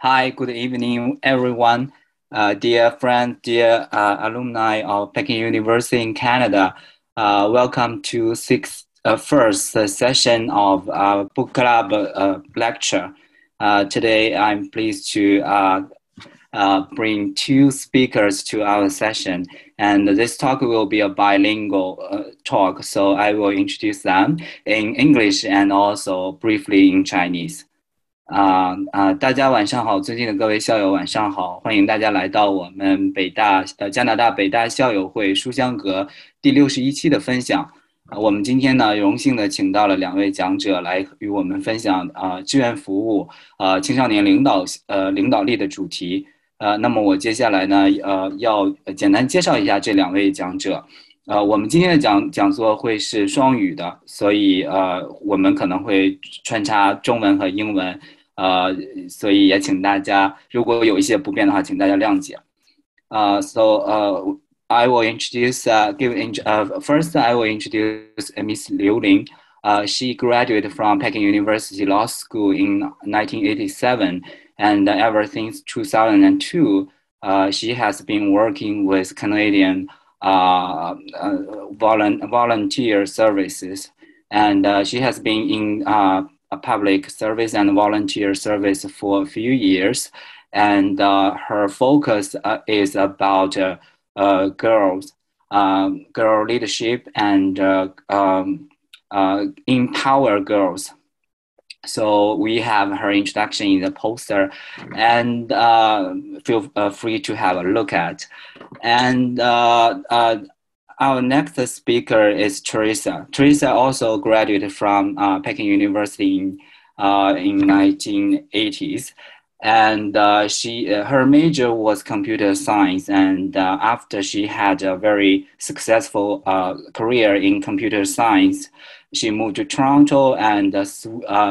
Hi, good evening, everyone. Uh, dear friends, dear uh, alumni of Peking University in Canada, uh, welcome to sixth, uh, first session of our book club uh, lecture. Uh, today, I'm pleased to bring two speakers to our session, and this talk will be a bilingual talk. So I will introduce them in English and also briefly in Chinese. 啊啊！大家晚上好，尊敬的各位校友晚上好，欢迎大家来到我们北大呃加拿大北大校友会书香阁第六十一期的分享。啊，我们今天呢荣幸的请到了两位讲者来与我们分享啊志愿服务啊青少年领导呃领导力的主题。呃，那么我接下来呢呃要简单介绍一下这两位讲者。呃，我们今天的讲讲座会是双语的，所以呃我们可能会穿插中文和英文。呃，所以也请大家如果有一些不便的话，请大家谅解。Uh, so I will introduce, give, uh, first I will introduce Miss Liu Lin. Uh, she graduated from Peking University Law School in 1987, and ever since 2002, uh, she has been working with Canadian uh, uh, volunteer services, and she has been in public service and volunteer service for a few years. And uh, her focus uh, is about uh, uh girls, um, girl leadership, and uh, um, uh, empower girls. So we have her introduction in the poster, and feel free to have a look at. And our next speaker is Theresa. Theresa also graduated from uh, Peking University in, uh, in 1980s. And uh, she, uh, her major was computer science. And uh, after she had a very successful uh, career in computer science, she moved to Toronto and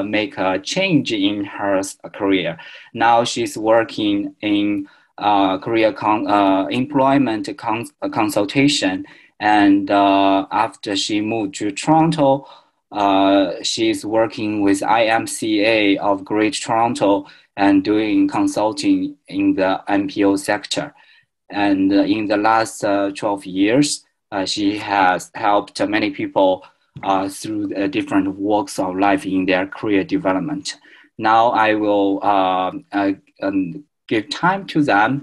make a change in her career. Now she's working in career con- employment con- consultation and uh, after she moved to Toronto, uh, she's working with YMCA of Greater Toronto and doing consulting in the NPO sector. And in the last uh, 12 years, uh, she has helped many people uh, through different walks of life in their career development. Now I will um, give time to them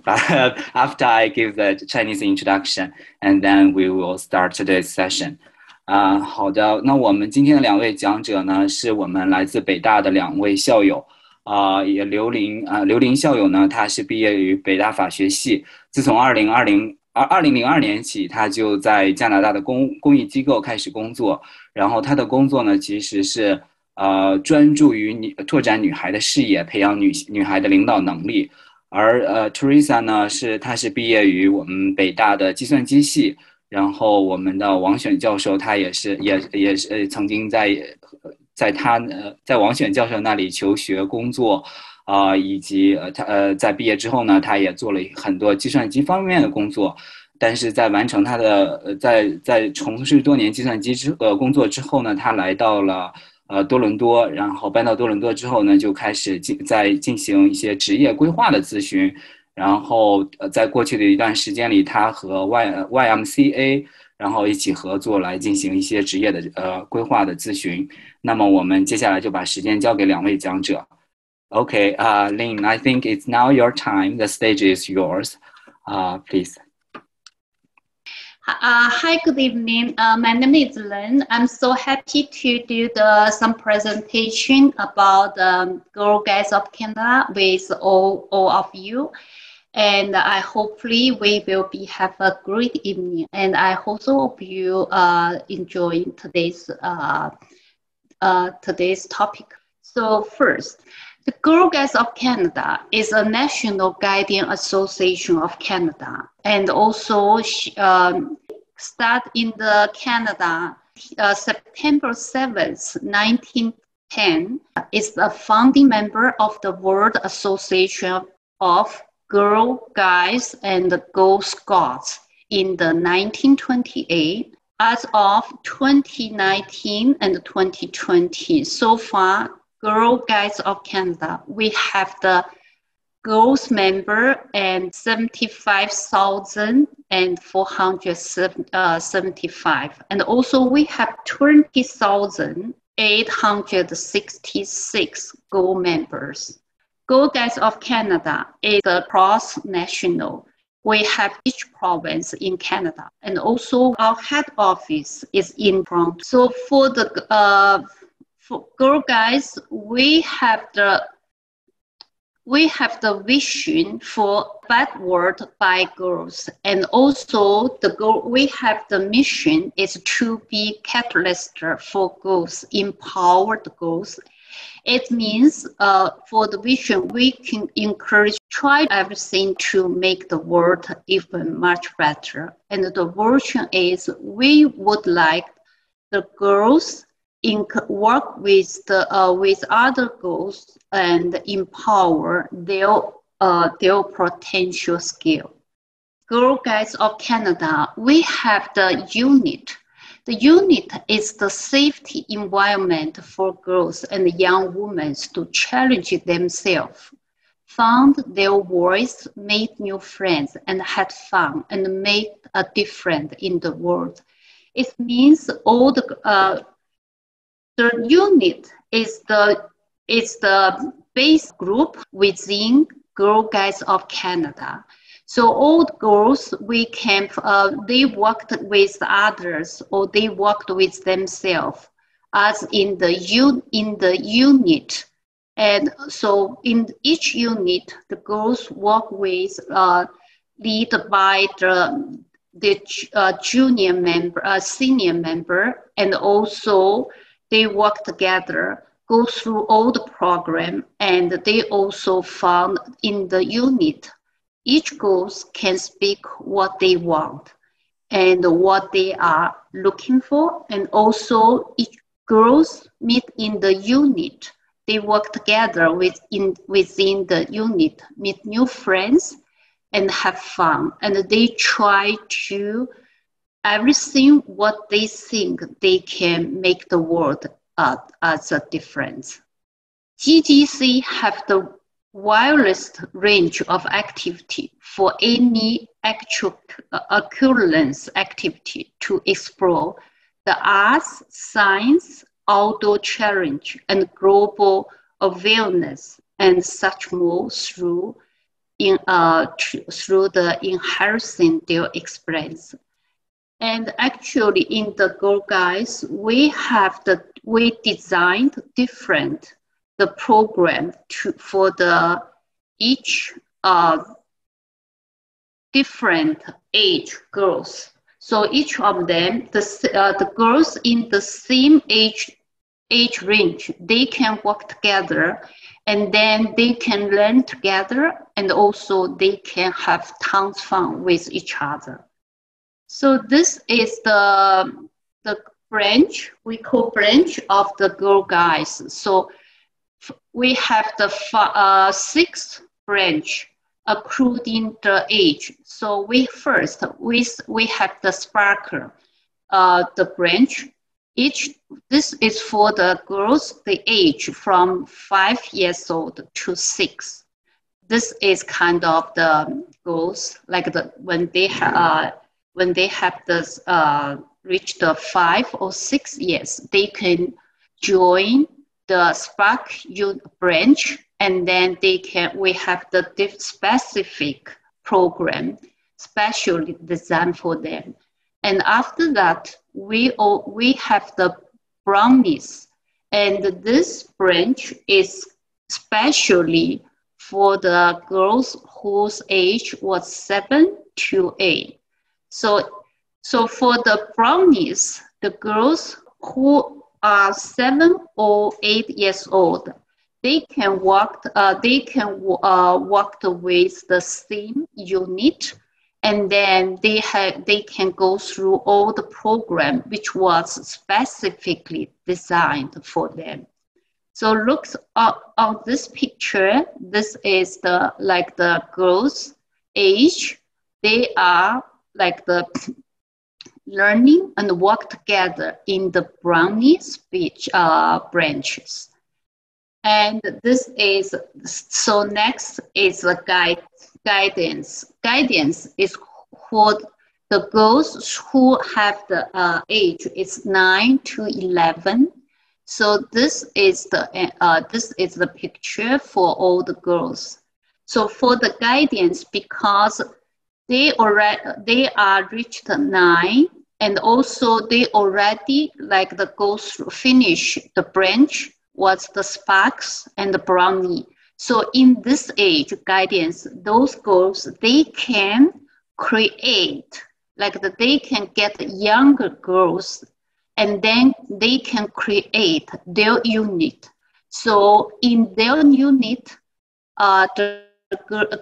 after I give the Chinese introduction, and then we will start today's session. 啊、uh,，好的，那我们今天的两位讲者呢，是我们来自北大的两位校友。啊、呃，也刘琳啊、呃，刘琳校友呢，他是毕业于北大法学系，自从二零二零二二零零二年起，他就在加拿大的公公益机构开始工作，然后他的工作呢，其实是。呃，专注于女拓展女孩的视野，培养女女孩的领导能力。而呃，Teresa 呢，是她是毕业于我们北大的计算机系，然后我们的王选教授，他也是也也是曾经在在他呃在王选教授那里求学工作，啊，以及呃他呃在毕业之后呢，他也做了很多计算机方面的工作，但是在完成他的呃在在从事多年计算机之呃工作之后呢，他来到了。呃，多伦多，然后搬到多伦多之后呢，就开始进在进行一些职业规划的咨询。然后，呃，在过去的一段时间里，他和 Y YMCA 然后一起合作来进行一些职业的呃规划的咨询。那么，我们接下来就把时间交给两位讲者。OK，啊，Lin，I think it's now your time. The stage is yours. 啊，please. Uh, hi, good evening. Uh, my name is Lynn. I'm so happy to do the some presentation about um, Girl Guides of Canada with all, all of you. And I hopefully we will be have a great evening. And I also hope you uh, enjoy today's uh, uh, today's topic. So first, the Girl Guides of Canada is a national guiding association of Canada, and also um, start in the Canada uh, September 7th, 1910, is a founding member of the World Association of Girl Guides and Girl Scouts in the 1928 as of 2019 and 2020 so far Girl Guides of Canada, we have the girls member and 75,475. And also we have 20,866 girl members. Girl Guides of Canada is a cross-national. We have each province in Canada, and also our head office is in Toronto. So for the uh, for Girl we have the we have the vision for bad world by girls. And also the goal we have the mission is to be catalyst for girls empowered girls. It means uh, for the vision we can encourage try everything to make the world even much better. And the version is we would like the girls in work with the uh, with other girls and empower their uh, their potential skill. Girl Guides of Canada, we have the unit. The unit is the safety environment for girls and young women to challenge themselves, found their voice, made new friends, and had fun and made a difference in the world. It means all the uh, the unit is the is the base group within Girl Guides of Canada. So all girls we can uh, they worked with others or they worked with themselves as in the un, in the unit. And so in each unit, the girls work with uh, lead by the the uh, junior member, uh, senior member, and also they work together, go through all the program, and they also found in the unit, each girls can speak what they want and what they are looking for, and also each girls meet in the unit. They work together within, within the unit, meet new friends, and have fun. And they try to everything what they think they can make the world uh, as a difference. GGC have the widest range of activity for any actual uh, occurrence activity to explore the arts, science, outdoor challenge, and global awareness, and such more through in uh, through the enhancing their experience. And actually in the Girl Guides, we have the, we designed different, the program to, for the each uh, different age girls. So each of them, the, uh, the girls in the same age, age range, they can work together and then they can learn together and also they can have tons fun with each other. So this is the, the branch, we call branch of the Girl Guides. So we have the uh, sixth branch according the age. So we first, we, we have the sparkle, uh, the branch. Each, this is for the girls, the age from five years old to six. This is kind of the girls, like the, when they have, uh, when they have this uh, reached the five or six years, they can join the Spark Youth branch, and then they can. We have the specific program specially designed for them. And after that, we all, we have the brownies, and this branch is specially for the girls whose age was seven to eight. So, so for the brownies, the girls who are seven or eight years old, they can walk. Uh, they can uh, walk with the same unit, and then they have they can go through all the program which was specifically designed for them. So look uh, on this picture. This is the like the girls' age. They are like the learning and work together in the brownie speech uh, branches. And this is, so next is the guide, guidance. Guidance is for the girls who have the uh, age is 9 to 11. So this is the uh, this is the picture for all the girls. So for the guidance, because they already they are reached nine, and also they already like the girls finish the branch was the sparks and the brownie. So in this age guidance, those girls they can create like the, they can get younger girls and then they can create their unit. So in their unit, uh, the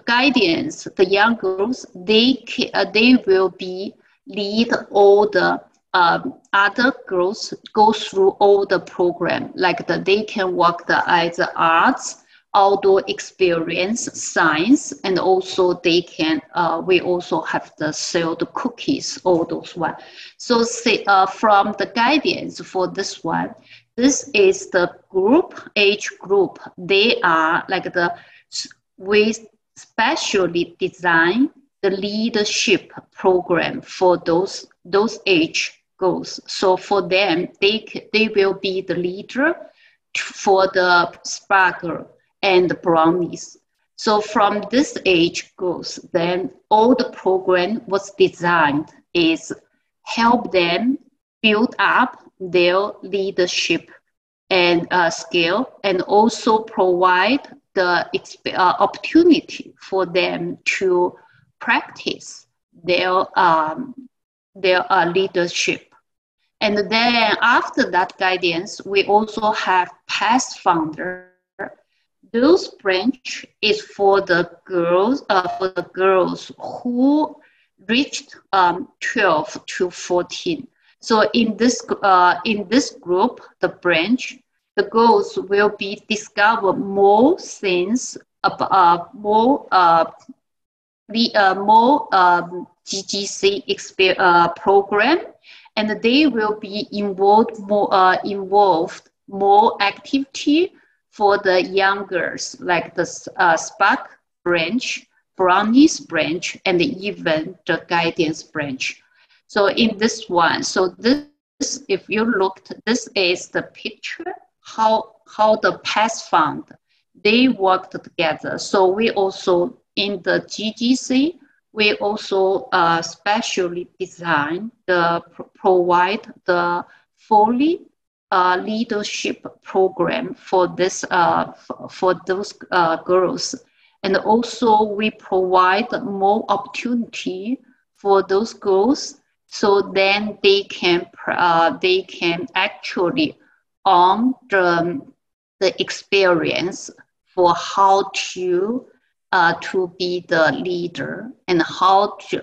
guidance, the young girls, they, uh, they will be lead all the um, other girls go through all the program, like the, they can work the either arts, outdoor experience, science, and also they can, uh, we also have the sell the cookies, all those one. So say, uh, from the guidance for this one, this is the group, age group. They are like the, we specially design the leadership program for those, those age goals. So for them, they, they will be the leader for the sparkle and the brownies. So from this age groups, then all the program was designed is help them build up their leadership and uh, skill and also provide the uh, opportunity for them to practice their, um, their uh, leadership. And then after that guidance, we also have past Pathfinder those branch is for the girls uh, for the girls who reached um, 12 to 14 so in this uh, in this group the branch the girls will be discover more things about uh, more uh, the uh, more um, GGC experience, uh, program and they will be involved more uh, involved more activity for the young girls, like the uh, Spark branch, Brownies branch, and even the Guidance branch. So in this one, so this, if you looked, this is the picture, how, how the Pathfinder, they worked together. So we also, in the GGC, we also uh, specially design the provide the fully uh, leadership program for this uh, for those uh, girls and also we provide more opportunity for those girls so then they can uh, they can actually on the, the experience for how to uh, to be the leader and how to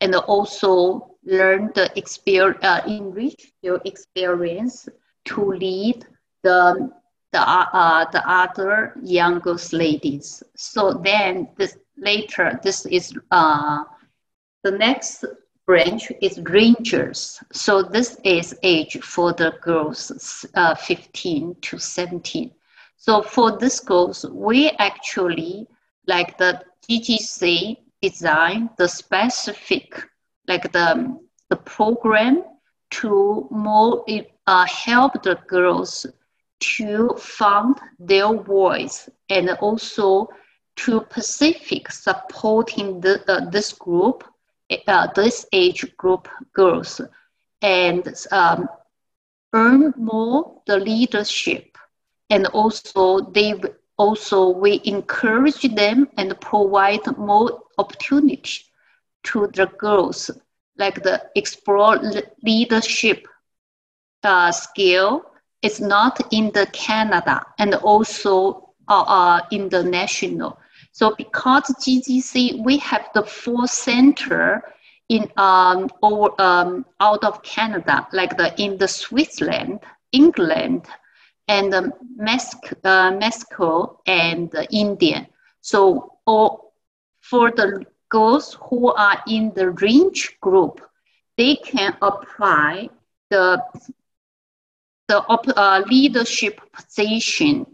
and also learn the experience uh, enrich your experience to lead the the uh, the other youngest ladies. So then this later this is uh, the next branch is rangers. So this is age for the girls uh, 15 to 17. So for this girls, we actually like the GGC design the specific like the the program to more uh, help the girls to find their voice and also to Pacific supporting the, uh, this group, uh, this age group girls, and um, earn more the leadership. And also they also we encourage them and provide more opportunity to the girls, like the explore leadership uh, skill is not in the Canada and also uh, uh, international. So because GGC, we have the four center in um, or um, out of Canada, like the in the Switzerland, England, and um, Mexico, uh, Mexico and uh, India. So all, for the girls who are in the range group, they can apply the the uh, leadership position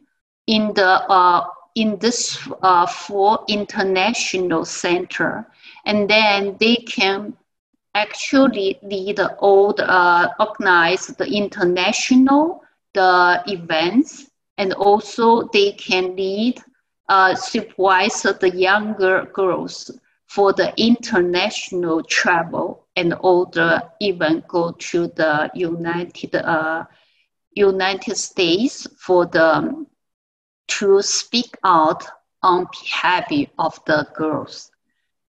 in the uh, in this uh, four international center, and then they can actually lead all the uh, organize the international the events, and also they can lead uh, supervise the younger girls for the international travel and all the even go to the United uh, United States for the to speak out on behalf of the girls.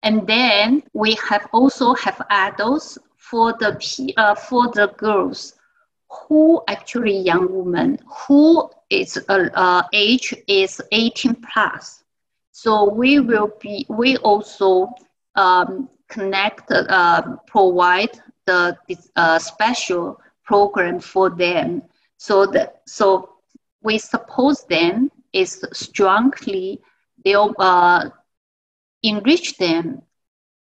And then we have also have adults for the uh, for the girls who actually young women who is uh, uh, age is 18 plus. So we will be we also um, connect uh, provide the uh, special program for them. So that so we suppose them is strongly they'll uh, enrich them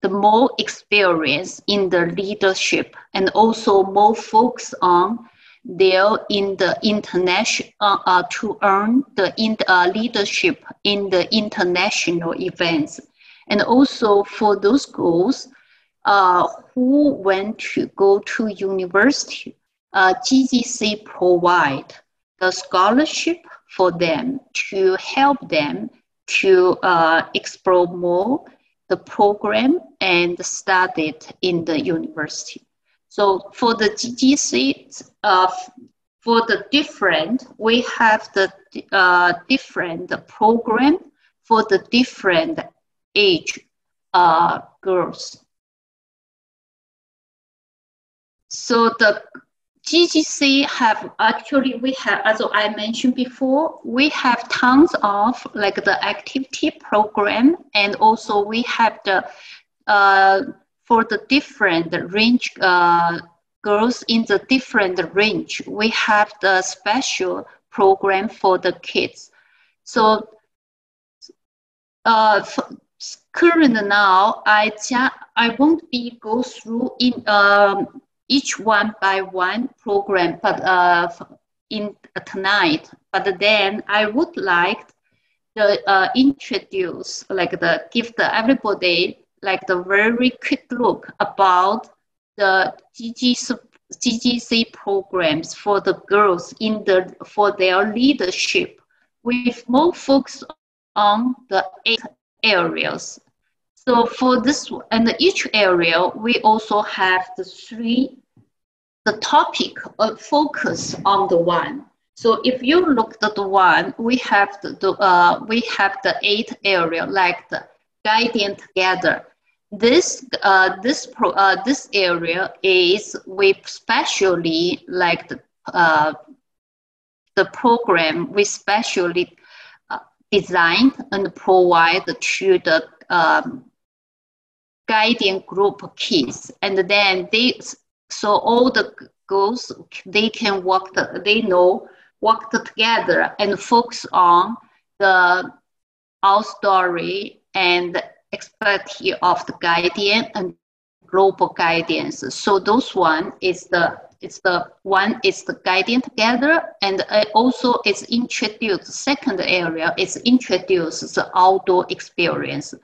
the more experience in the leadership and also more focus on their in the international uh, uh, to earn the in, uh, leadership in the international events. And also for those girls uh, who went to go to university uh, GGC provide the scholarship for them to help them to uh, explore more the program and study it in the university. So for the GGC, uh, for the different, we have the uh, different program for the different age uh, girls. So the GGC have actually, we have, as I mentioned before, we have tons of like the activity program and also we have the, uh, for the different range, uh, girls in the different range, we have the special program for the kids. So uh, current now, I, I won't be go through in um, each one by one program, but uh, in uh, tonight. But then I would like to uh, introduce, like the give the everybody like the very quick look about the GGC, GGC programs for the girls in the for their leadership, with more focus on the eight areas so for this, and each area, we also have the three, the topic of focus on the one. So if you look at the one, we have the, the uh, we have the eight area like the guiding together. This uh, this pro, uh, this area is we specially like the uh, the program we specially uh, designed and provide to the um, guiding group kids and then they so all the girls they can work the, they know work together and focus on the our story and expertise of the guardian and global guidance so those one is the it's the one is the guiding together and also it's introduced second area is introduced the outdoor experience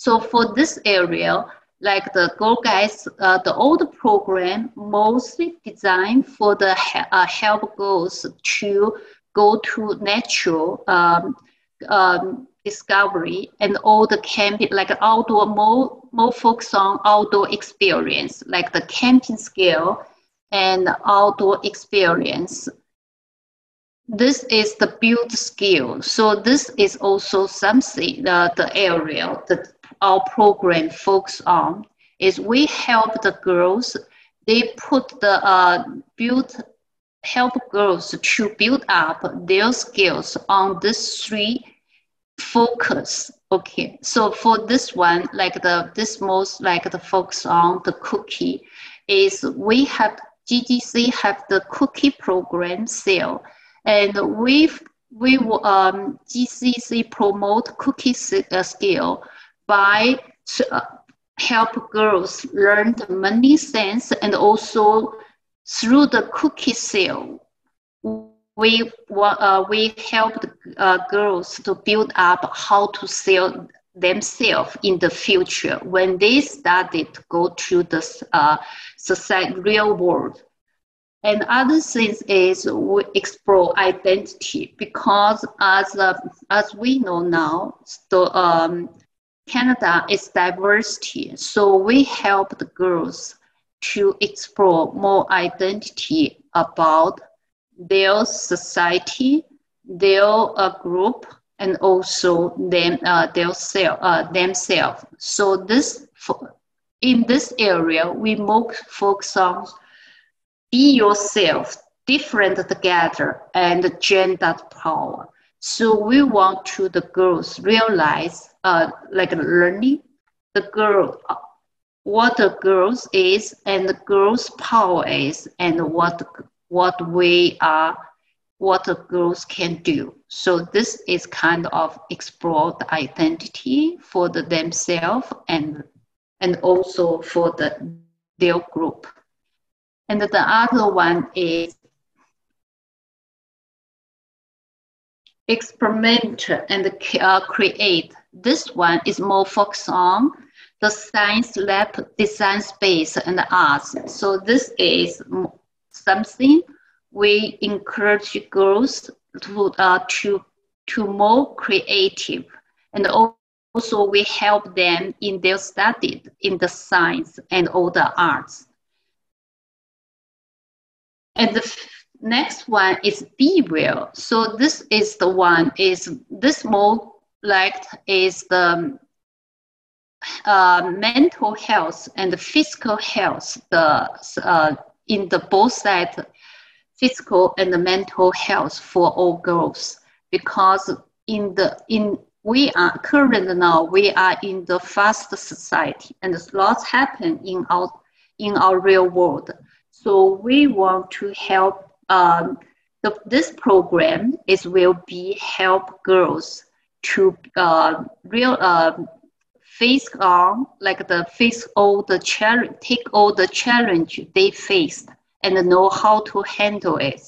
so for this area, like the Girl Guides, uh, the old program mostly designed for the uh, help girls to go to natural um, um, discovery and all the camping, like outdoor, more, more focus on outdoor experience, like the camping skill and outdoor experience. This is the build skill. So this is also something, uh, the area, the our program focus on is we help the girls, they put the uh, build, help girls to build up their skills on this three focus. Okay, so for this one, like the this most like the focus on the cookie is we have GGC have the cookie program sale, and we we um, GGC promote cookie uh, skill by uh, help girls learn the money sense and also through the cookie sale we uh, we helped uh, girls to build up how to sell themselves in the future when they started to go to the uh, society, real world. And other things is we explore identity because as uh, as we know now, so um, Canada is diversity. So we help the girls to explore more identity about their society, their uh, group, and also them uh, their self, uh, themselves. So this in this area we more focus on be yourself, different together, and gender power. So we want to the girls realize, uh, like learning, the girl, uh, what the girls is, and the girls' power is, and what what we are, what the girls can do. So this is kind of explore the identity for the themselves and and also for the their group. And the other one is experiment and uh, create. This one is more focused on the science lab, design space, and arts. So this is something we encourage girls to, uh, to, to more creative. And also we help them in their study in the science and all the arts. And the next one is be well. So this is the one is this more like is the uh, mental health and the physical health the uh, in the both side physical and the mental health for all girls. Because in the in we are current now we are in the fast society and lots happen in our in our real world. So we want to help um, the, this program is will be help girls to uh, real uh, face on like the face all the challenge take all the challenge they faced and know how to handle it.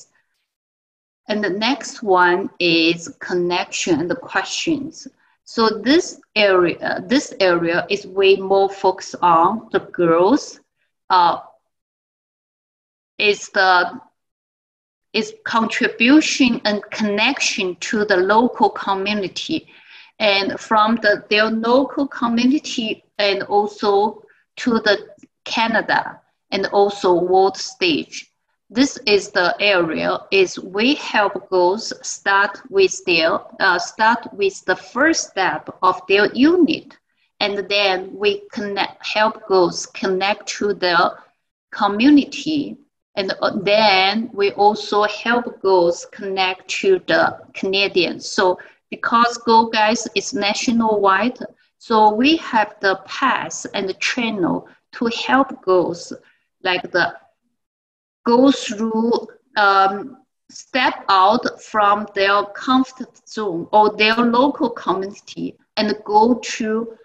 And the next one is connection and the questions. So this area, this area is way more focused on the girls. Uh, is the is contribution and connection to the local community. And from the their local community and also to the Canada and also world stage. This is the area is we help girls start with their uh, start with the first step of their unit, and then we connect help girls connect to the community, and uh, then we also help girls connect to the Canadians. So because Girl Guides is nationwide, so we have the path and the channel to help girls like the go through um, step out from their comfort zone or their local community and go to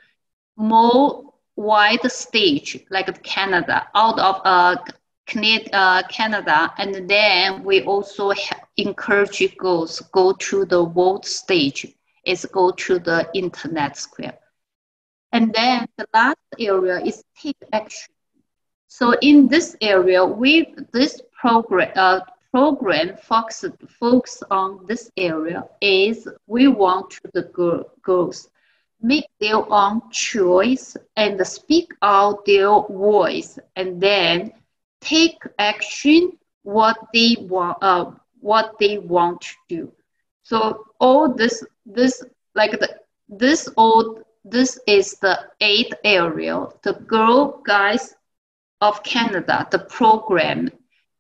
more wide stage like Canada out of uh, Canada and then we also encourage girls go to the world stage is go to the internet square. And then the last area is take action. So in this area, we this program uh, program focus focus on this area is we want to the girl, girls make their own choice and speak out their voice and then take action what they want uh, what they want to do. So all this this like the this all this is the eighth area. The girl guides of Canada, the program,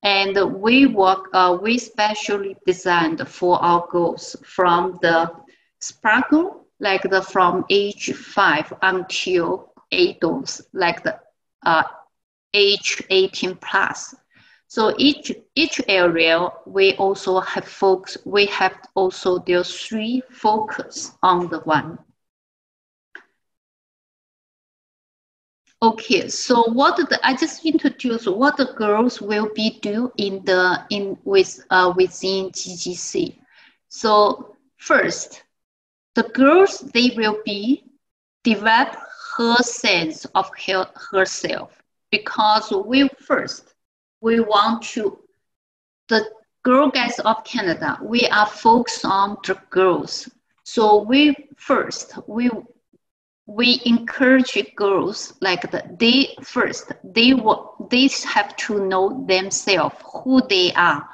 and we work, uh, we specially designed for our girls from the sparkle, like the from age five until adults, like the uh, age 18 plus. So each each area we also have focus. We have also there three focus on the one. Okay, so what the, I just introduce what the girls will be do in the in with uh, within GGC. So first, the girls they will be develop her sense of her, herself because we first we want to the girl guides of Canada we are focused on the girls. So we first we we encourage girls like the, they first they want they have to know themselves who they are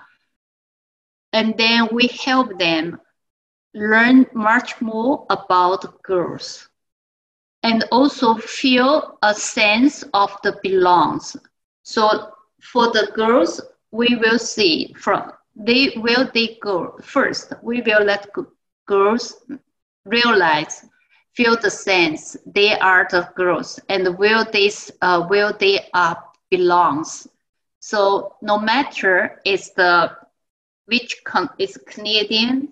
and then we help them learn much more about girls and also feel a sense of the belongs. So for the girls we will see from they will they go first? We will let girls realize feel the sense they are the girls and will this uh, will they uh, belongs. So no matter is the which con- is canadian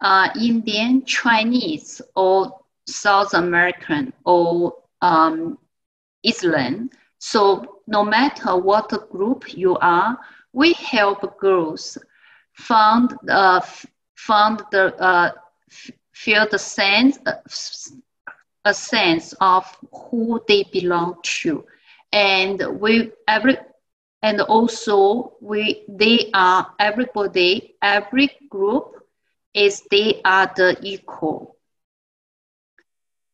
uh, indian chinese or south american or um, island. So no matter what group you are we help girls found uh, found the uh, feel the sense a sense of who they belong to. And we every and also we they are everybody every group is they are the equal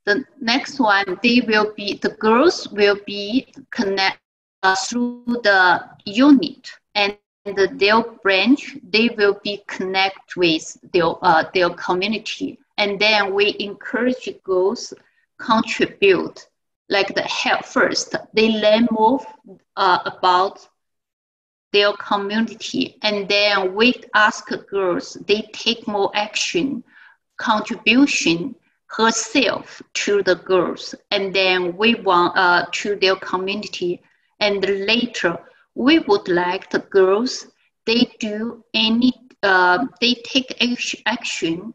the next one they will be the girls will be connect uh, through the unit. And the, their branch they will be connect with their uh, their community. And then we encourage girls contribute like the help first. They learn more uh, about their community. And then we ask girls they take more action contribution herself to the girls and then we want uh, to their community and later we would like the girls they do any uh, they take action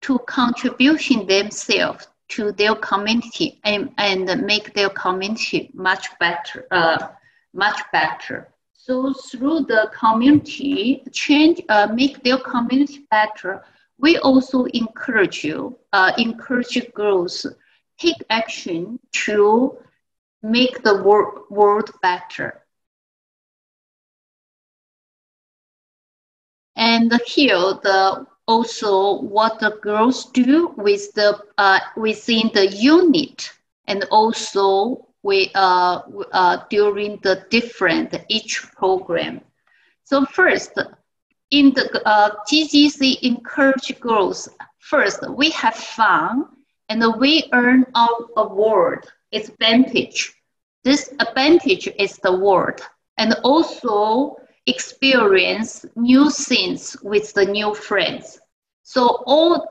to contribution themselves to their community and, and make their community much better, uh, much better. So through the community change, uh, make their community better. We also encourage you, uh, encourage girls take action to make the wor- world better. And here, the also what the girls do with the uh, within the unit and also we uh, uh, during the different each program. So first, in the uh, encourage girls. First, we have fun and we earn our award. It's advantage. This advantage is the word. And also experience new things with the new friends. So all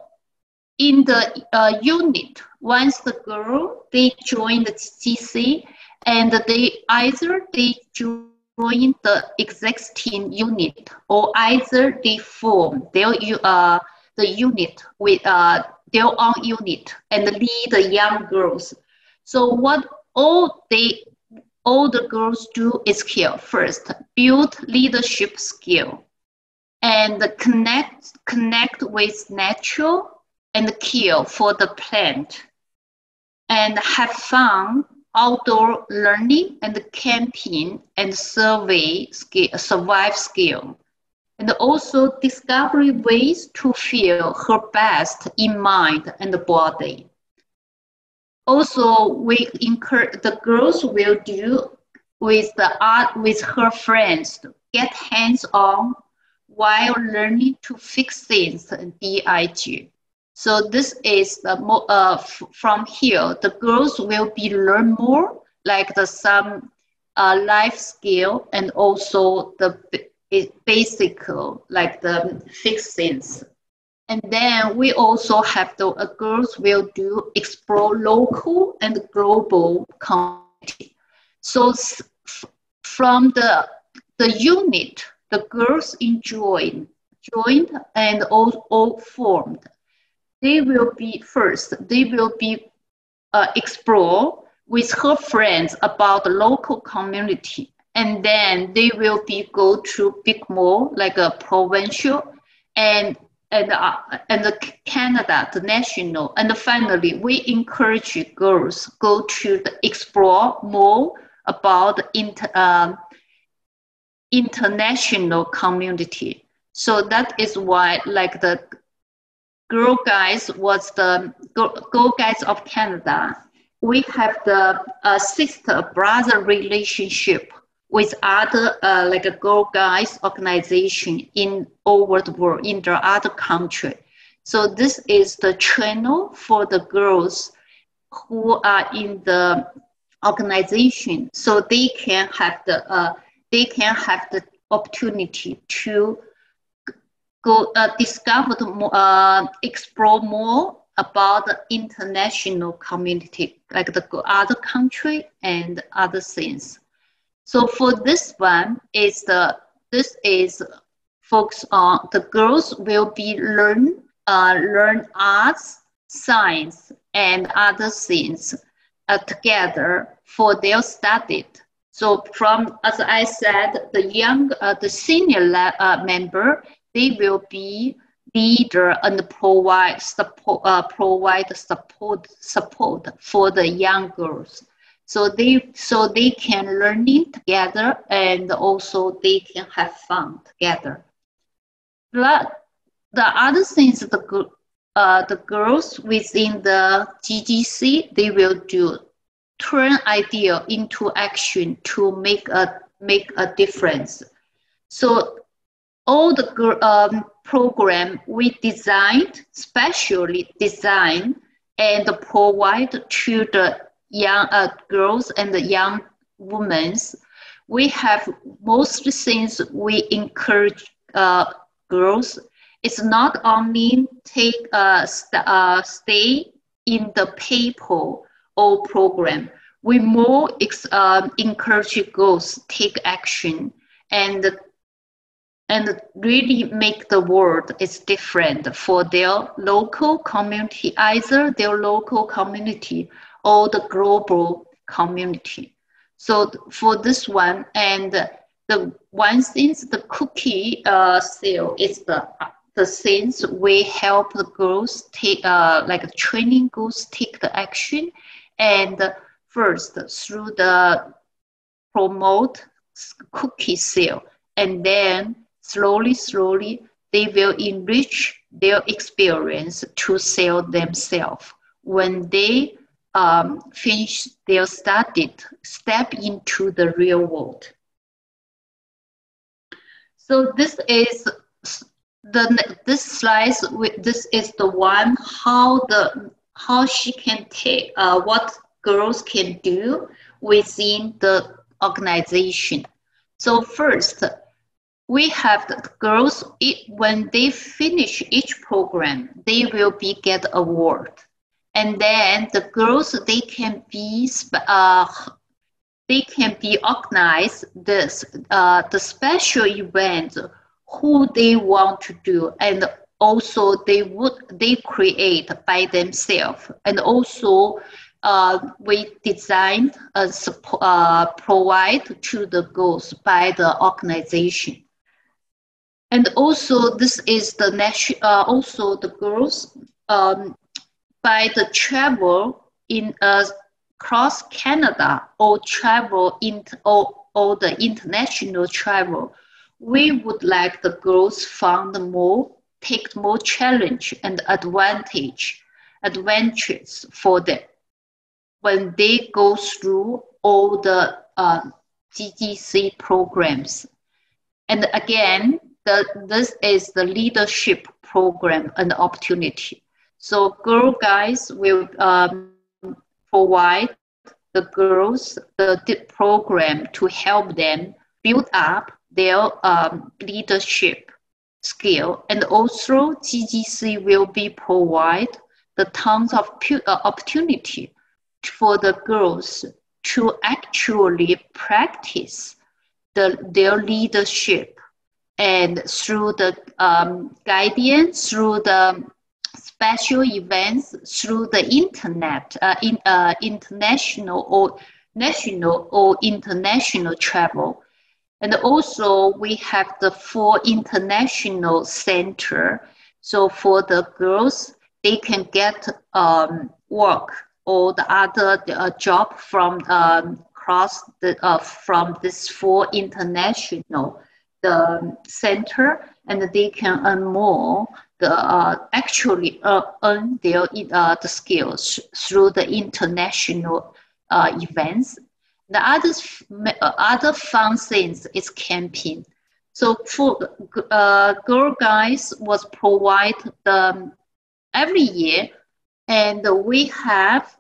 in the uh, unit, once the girl, they join the GC and they either they join the existing unit or either they form their uh, the unit with uh, their own unit and lead the young girls. So what all they all the girls do is here first build leadership skill and connect connect with nature and care for the plant and have fun outdoor learning and camping and survey skill, survive skill and also discover ways to feel her best in mind and body also we encourage the girls will do with the art with her friends to get hands on while learning to fix things in DIY. So this is the uh, from here the girls will be learn more like the some uh, life skill and also the basic like the fix things and then we also have the uh, girls will do explore local and global community. So from the the unit, the girls enjoy joined and all, all formed. They will be first. They will be uh, explore with her friends about the local community. And then they will be go to big mall, like a provincial and and uh, and the Canada, the national, and finally we encourage girls go to the explore more about inter, um, international community. So that is why, like the Girl Guides was the Girl Guides of Canada. We have the uh, sister brother relationship with other uh, like a Girl Guides organization in over the world in the other country. So this is the channel for the girls who are in the organization, so they can have the uh, they can have the opportunity to go uh, discover uh, explore more about the international community, like the other country and other things. So for this one, is the this is focus on the girls will be learn uh, learn arts, science, and other things uh, together for their study. So from, as I said, the young, uh, the senior uh, member, they will be leader and provide support, uh, provide support, support for the young girls. So they, so they can learning together and also they can have fun together. But the other things the, uh, the girls within the GGC, they will do turn idea into action to make a make a difference. So all the um, program we designed, specially designed and provide to the young uh, girls and the young women. We have most things we encourage uh, girls. It's not only take uh, st- uh, stay in the paper or program. We more ex- um, encourage girls take action and and really make the world is different for their local community, either their local community or the global community. So for this one, and the one thing, the cookie uh, sale is the the things we help the girls take, uh, like training girls take the action and first through the promote cookie sale and then slowly slowly they will enrich their experience to sell themselves when they um, finish their study step into the real world so this is the this slide this is the one how the how she can take uh, what girls can do within the organization. So first, we have the girls, it, when they finish each program, they will be get award. And then the girls, they can be, uh, they can be organized this, uh, the special event, who they want to do and also they would they create by themselves and also uh, we designed a support, uh, provide to the goals by the organization and also this is the national uh, also the girls um, by the travel in uh, cross canada or travel in or, or the international travel we would like the girls found more take more challenge and advantage, adventures for them when they go through all the uh, GGC programs. And again, the, this is the leadership program and opportunity. So Girl Guides will um, provide the girls the program to help them build up their um, leadership skill. And also GGC will be provide the tons of uh, opportunity for the girls to actually practice the, their leadership and through the um, guidance, through the special events through the internet, uh, in uh, international or national or international travel. And also we have the four international center. So for the girls, they can get um, work or the other uh, job from um, across the uh, from this four international the center, and they can earn more. The uh, actually uh, earn their uh, the skills through the international uh, events. The other uh, other fun things is camping. So for uh, Girl Guides was provide the every year, and we have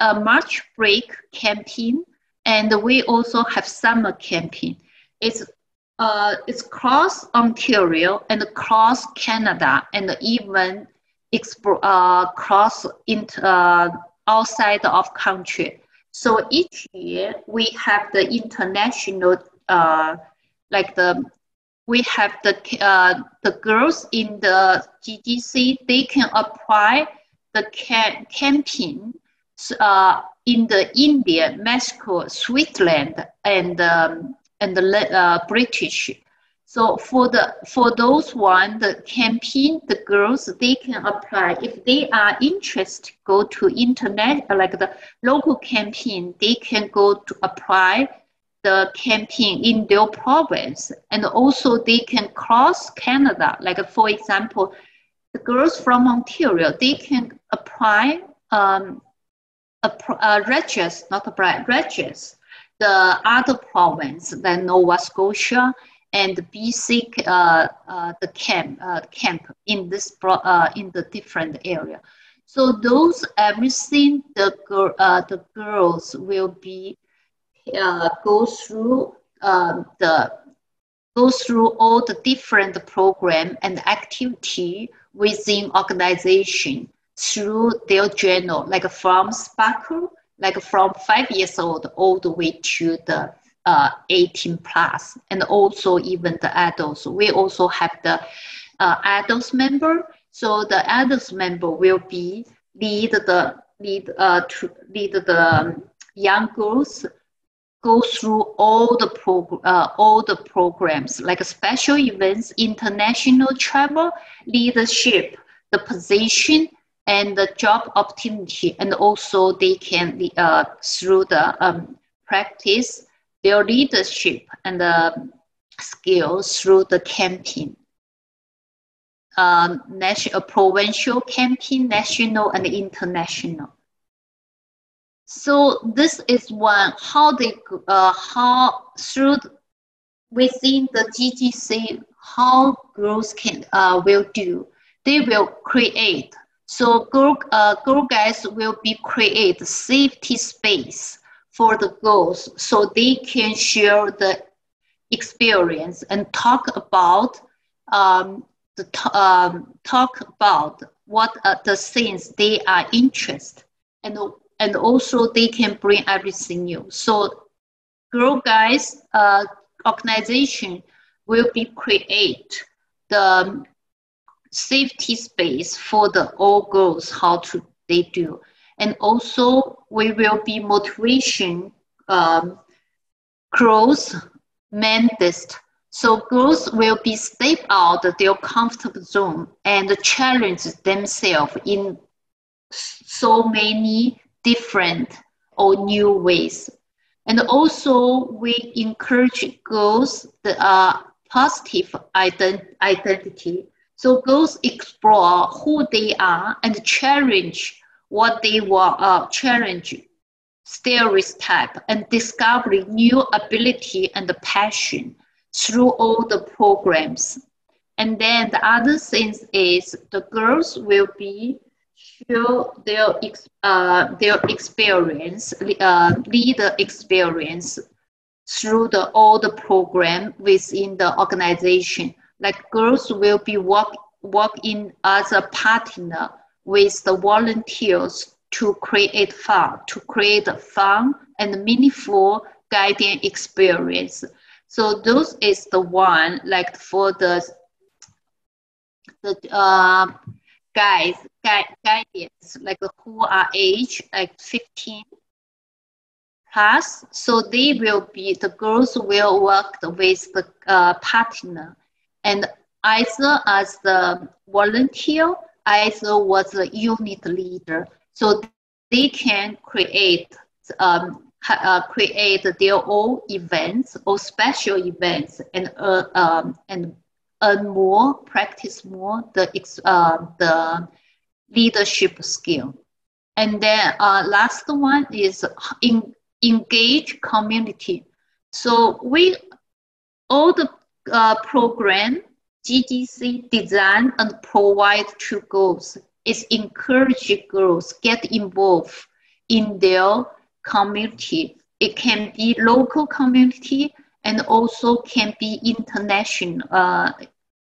a March break camping, and we also have summer camping. It's uh, it's cross Ontario and cross Canada and even expo- uh, cross into uh, outside of country. So each year we have the international, uh, like the we have the uh, the girls in the GGC. They can apply the camp- camping uh, in the India, Mexico, Switzerland, and um, and the uh, British. So for the for those one, the campaign, the girls they can apply if they are interested. Go to internet like the local campaign. They can go to apply the campaign in their province, and also they can cross Canada. Like for example, the girls from Ontario they can apply um, a, a register, not apply register the other province, than Nova Scotia and BC, uh, uh, the camp, uh, camp in this uh, in the different area. So those everything the girl, uh, the girls will be uh, go through um, the go through all the different program and activity within organization through their journal, like from Sparkle like from five years old all the way to the uh, 18 plus, and also even the adults. We also have the uh, adults member. So the adults member will be lead the lead uh, to lead the young girls go through all the prog- uh, all the programs like special events, international travel, leadership, the position, and the job opportunity, and also they can uh, through the um, practice their leadership and uh, skills through the campaign. Um, national, provincial campaign, national and international. So this is one how they uh, how through within the GGC how girls can uh, will do. They will create so girl, uh, girl guides will be create safety space for the girls so they can share the experience and talk about um, the um, talk about what are the things they are interested and and also they can bring everything new. So Girl Guides uh, organization will be create the safety space for the all girls how to they do. And also we will be motivation um, growth mandate so girls will be step out their comfortable zone and challenge themselves in so many different or new ways. And also we encourage girls the uh, positive ident- identity so girls explore who they are and challenge what they want, uh, challenge stereotype and discovering new ability and passion through all the programs. And then the other thing is the girls will be show their uh, their experience, uh, leader experience through the all the program within the organization like girls will be work, work in as a partner with the volunteers to create fun, to create fun and meaningful guiding experience. So those is the one like for the the uh, guys, guidance, like who are age like 15 plus. So they will be, the girls will work with the uh, partner and either as the volunteer, either was a unit leader. So they can create um, uh, create their own events or special events and uh, um, and earn more, practice more the uh, the leadership skill. And then uh, last one is in, engage community. So we all the uh, program GGC design and provide to girls is encourage girls get involved in their community. It can be local community and also can be international, uh,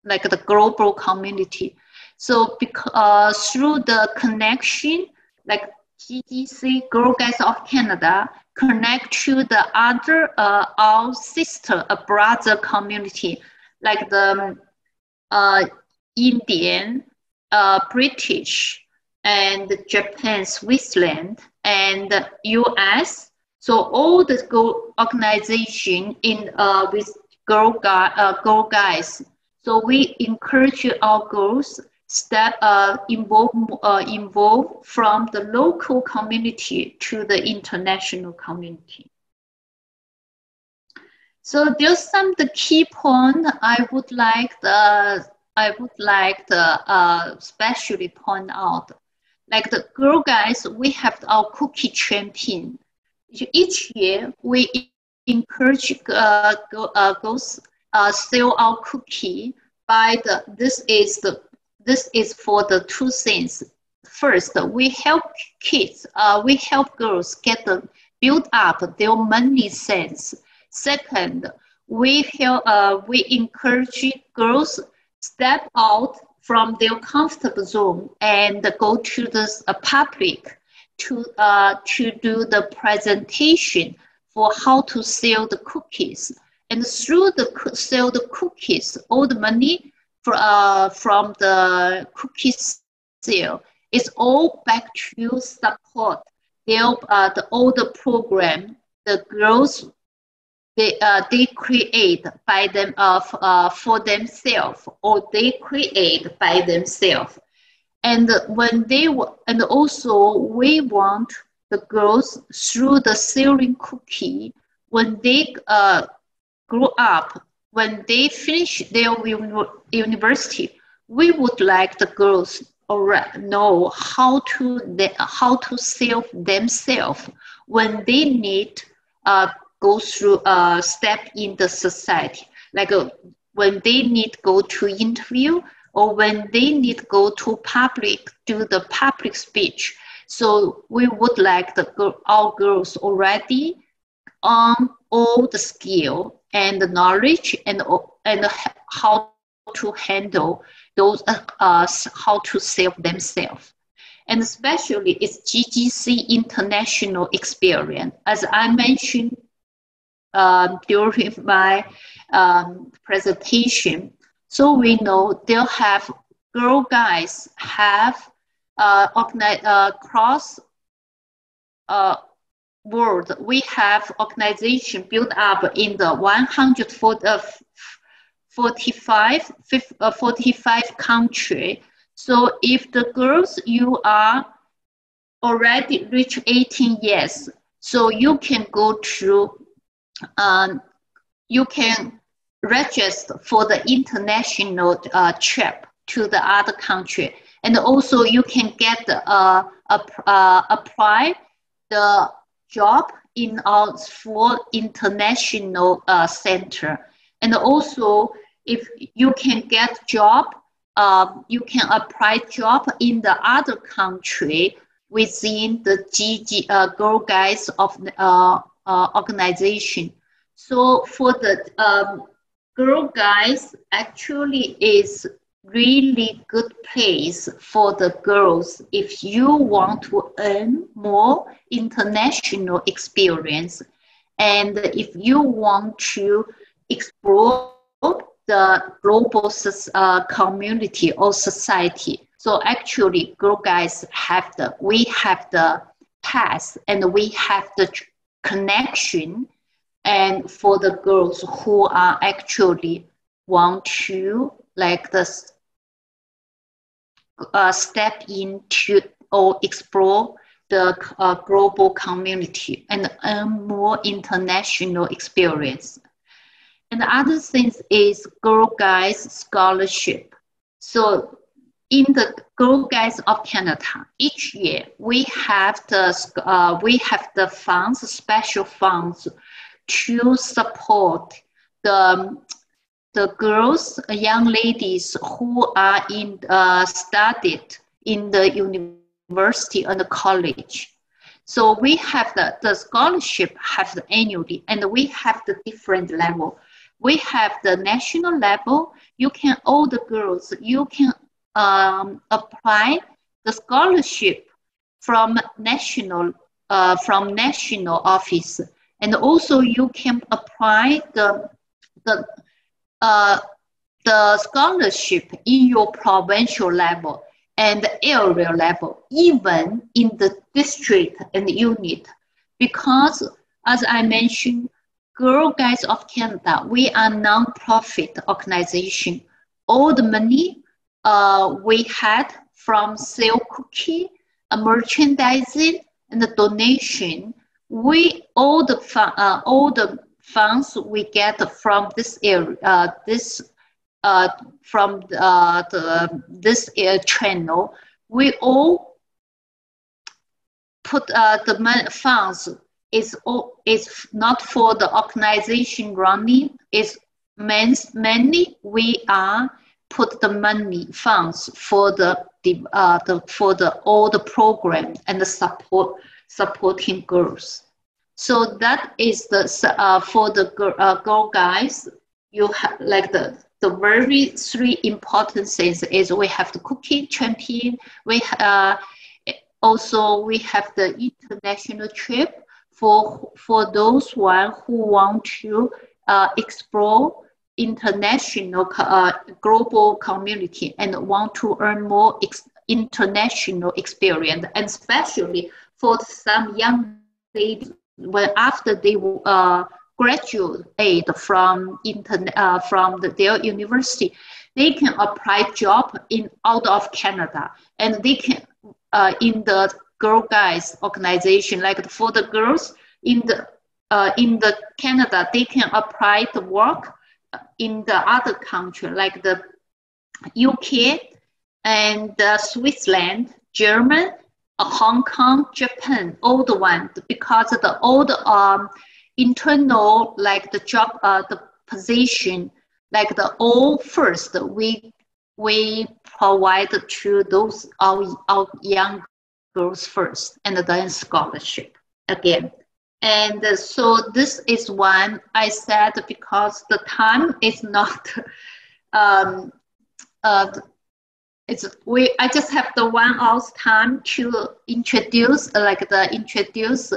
like the global community. So because, uh, through the connection, like GGC, Girl Guides of Canada, connect to the other, uh, our sister, a brother community, like the uh, Indian, uh, British, and Japan, Switzerland, and US. So all the go organization in uh, with girl, guy, uh, girl guys. So we encourage our girls step uh, involve uh, involve from the local community to the international community. So there's some the key point I would like the I would like the uh, especially point out like the Girl Guides, we have our cookie champion. Each year, we encourage uh, uh, girls uh, sell our cookie by the, this is the, this is for the two things. First, we help kids, uh, we help girls get the, build up their money sense. Second, we help, uh, we encourage girls step out from their comfortable zone and go to the uh, public to, uh, to do the presentation for how to sell the cookies. And through the sell the cookies, all the money for, uh, from the cookies sale It's all back to support. Their, uh, the older program, the girls they, uh, they create by them uh, uh, for themselves or they create by themselves. And when they and also we want the girls through the selling cookie. When they uh, grow up when they finish their university we would like the girls already know how to how to sell themselves when they need uh, go through a step in the society. Like uh, when they need go to interview or when they need go to public, do the public speech. So we would like the our girls already on all the skill and the knowledge and, and how to handle those, uh, how to save themselves and especially its GGC international experience. As I mentioned um, during my um, presentation. So we know they'll have Girl Guides have uh, organize, uh, cross uh, world. We have organization built up in the 145 uh, 45 country. So if the girls you are already reach 18 years, so you can go to um, you can register for the international uh, trip to the other country. And also you can get uh, uh, apply the job in our for international uh, center. And also if you can get job, um, you can apply job in the other country within the GG uh, Girl Guides of uh, uh, organization. So for the um, Girl Guides, actually is really good place for the girls if you want to earn more international experience and if you want to explore the global uh, community or society. So actually, Girl Guides have the we have the path and we have the connection, and for the girls who are actually want to like this uh, step into or explore the uh, global community and earn more international experience. And the other thing is Girl Guides Scholarship. So in the Girl Guides of Canada, each year we have the uh, we have the funds, special funds, to support the the girls, young ladies who are in uh, studied in the university and the college. So we have the, the scholarship have the annually and we have the different level. We have the national level. You can all the girls, you can um, apply the scholarship from national uh, from national office and also you can apply the the uh, the scholarship in your provincial level and area level, even in the district and unit. Because, as I mentioned, Girl Guides of Canada, we are non-profit organization. All the money uh, we had from sale cookie, merchandising, and the donation, we all the uh, all the funds we get from this area, uh, this uh, from uh, the this uh, channel, we all put uh, the funds is all is not for the organization running. Is means mainly we are put the money funds for the, the, uh, the for the all the program and the support supporting girls. So that is the uh, for the girl, uh, girl guys. You have like the the very three important things is we have the cookie champion. We uh, also we have the international trip for for those one who want to uh, explore international uh, global community and want to earn more ex- international experience, and especially for some young ladies when after they uh, graduate from internet uh, from the, their university, they can apply job in out of Canada, and they can uh, in the Girl Guides organization, like for the girls in the uh, in the Canada, they can apply the work in the other country, like the UK and uh, Switzerland, German, Hong Kong, Japan, the one because the old um, internal like the job uh, the position like the all first we we provide to those our, our young girls first and then scholarship again. And so this is one i said because the time is not um, uh, it's we I just have the one hour time to introduce like the introduce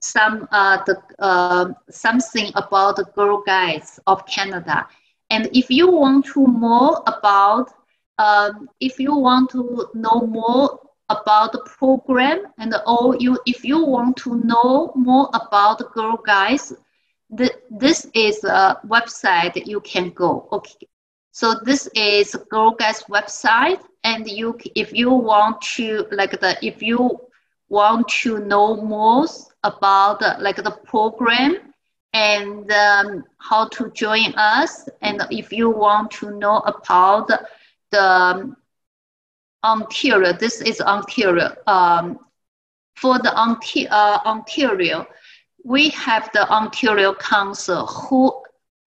some uh, the uh, something about the Girl Guides of Canada. And if you want to more about um, if you want to know more about the program and or you if you want to know more about the Girl Guides, the, this is a website you can go. Okay, so this is Guides website, and you if you want to like the if you want to know more about the, like the program and um, how to join us, and if you want to know about the um, Ontario, this is Ontario. Um, for the Ontario, uh, Ontario, we have the Ontario Council who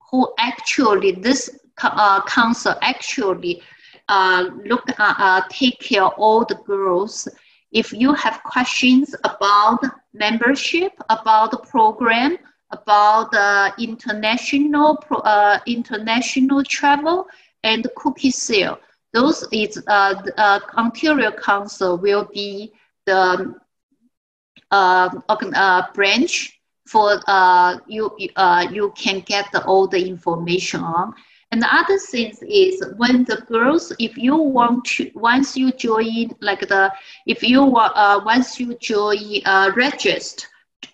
who actually this uh, council actually uh, look uh, uh, take care of all the girls. If you have questions about membership, about the program, about the international pro, uh, international travel and cookie sale, those is uh, the, Ontario Council will be the uh, branch for uh, you uh, you can get the, all the information on And the other thing is when the girls, if you want to, once you join, like the, if you want, uh, once you join, uh, register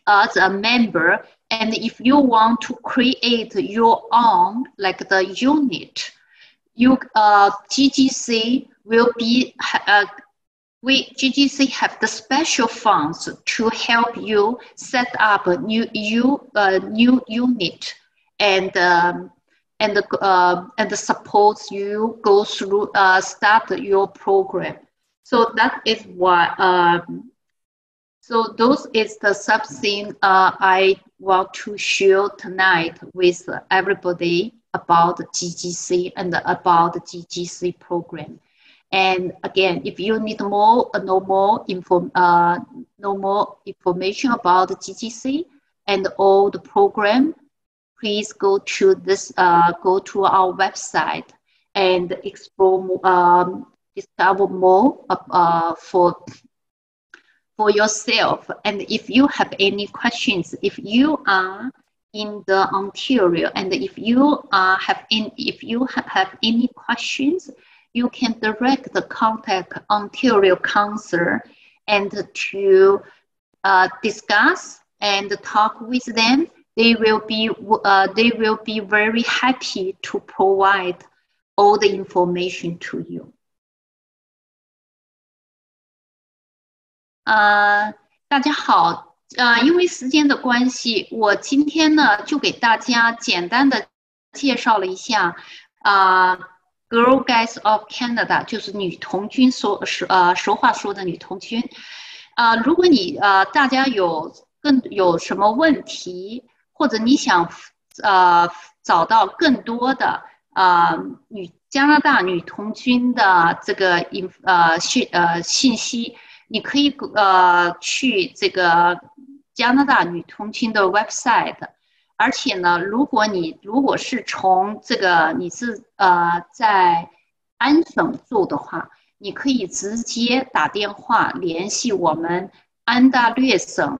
as a member, and if you want to create your own, like the unit, you, uh, GGC will be, uh, we GGC have the special funds to help you set up a new, you, uh, new unit. And um, and uh, and supports you go through uh, start your program. So that is what. Um, so those is the something uh, I want to share tonight with everybody about the GGC and about the GGC program. And again, if you need more, uh, no more info, uh, no more information about the GGC and all the program, please go to this, uh, go to our website and explore, um, discover more uh, for for yourself. And if you have any questions, if you are in the Ontario and if you uh, have in, if you have any questions, you can direct the contact Ontario Council and to uh, discuss and talk with them they will be uh, they will be very happy to provide all the information to you. 呃，大家好，呃，因为时间的关系，我今天呢就给大家简单的介绍了一下啊、呃、，Girl Guides of Canada，就是女童军说说呃说话说的女童军。啊、呃，如果你呃大家有更有什么问题， 或者你想呃找到更多的呃女加拿大女童军的这个信呃信呃信息，你可以呃去这个加拿大女童军的 website，而且呢，如果你如果是从这个你是呃在安省住的话，你可以直接打电话联系我们安大略省。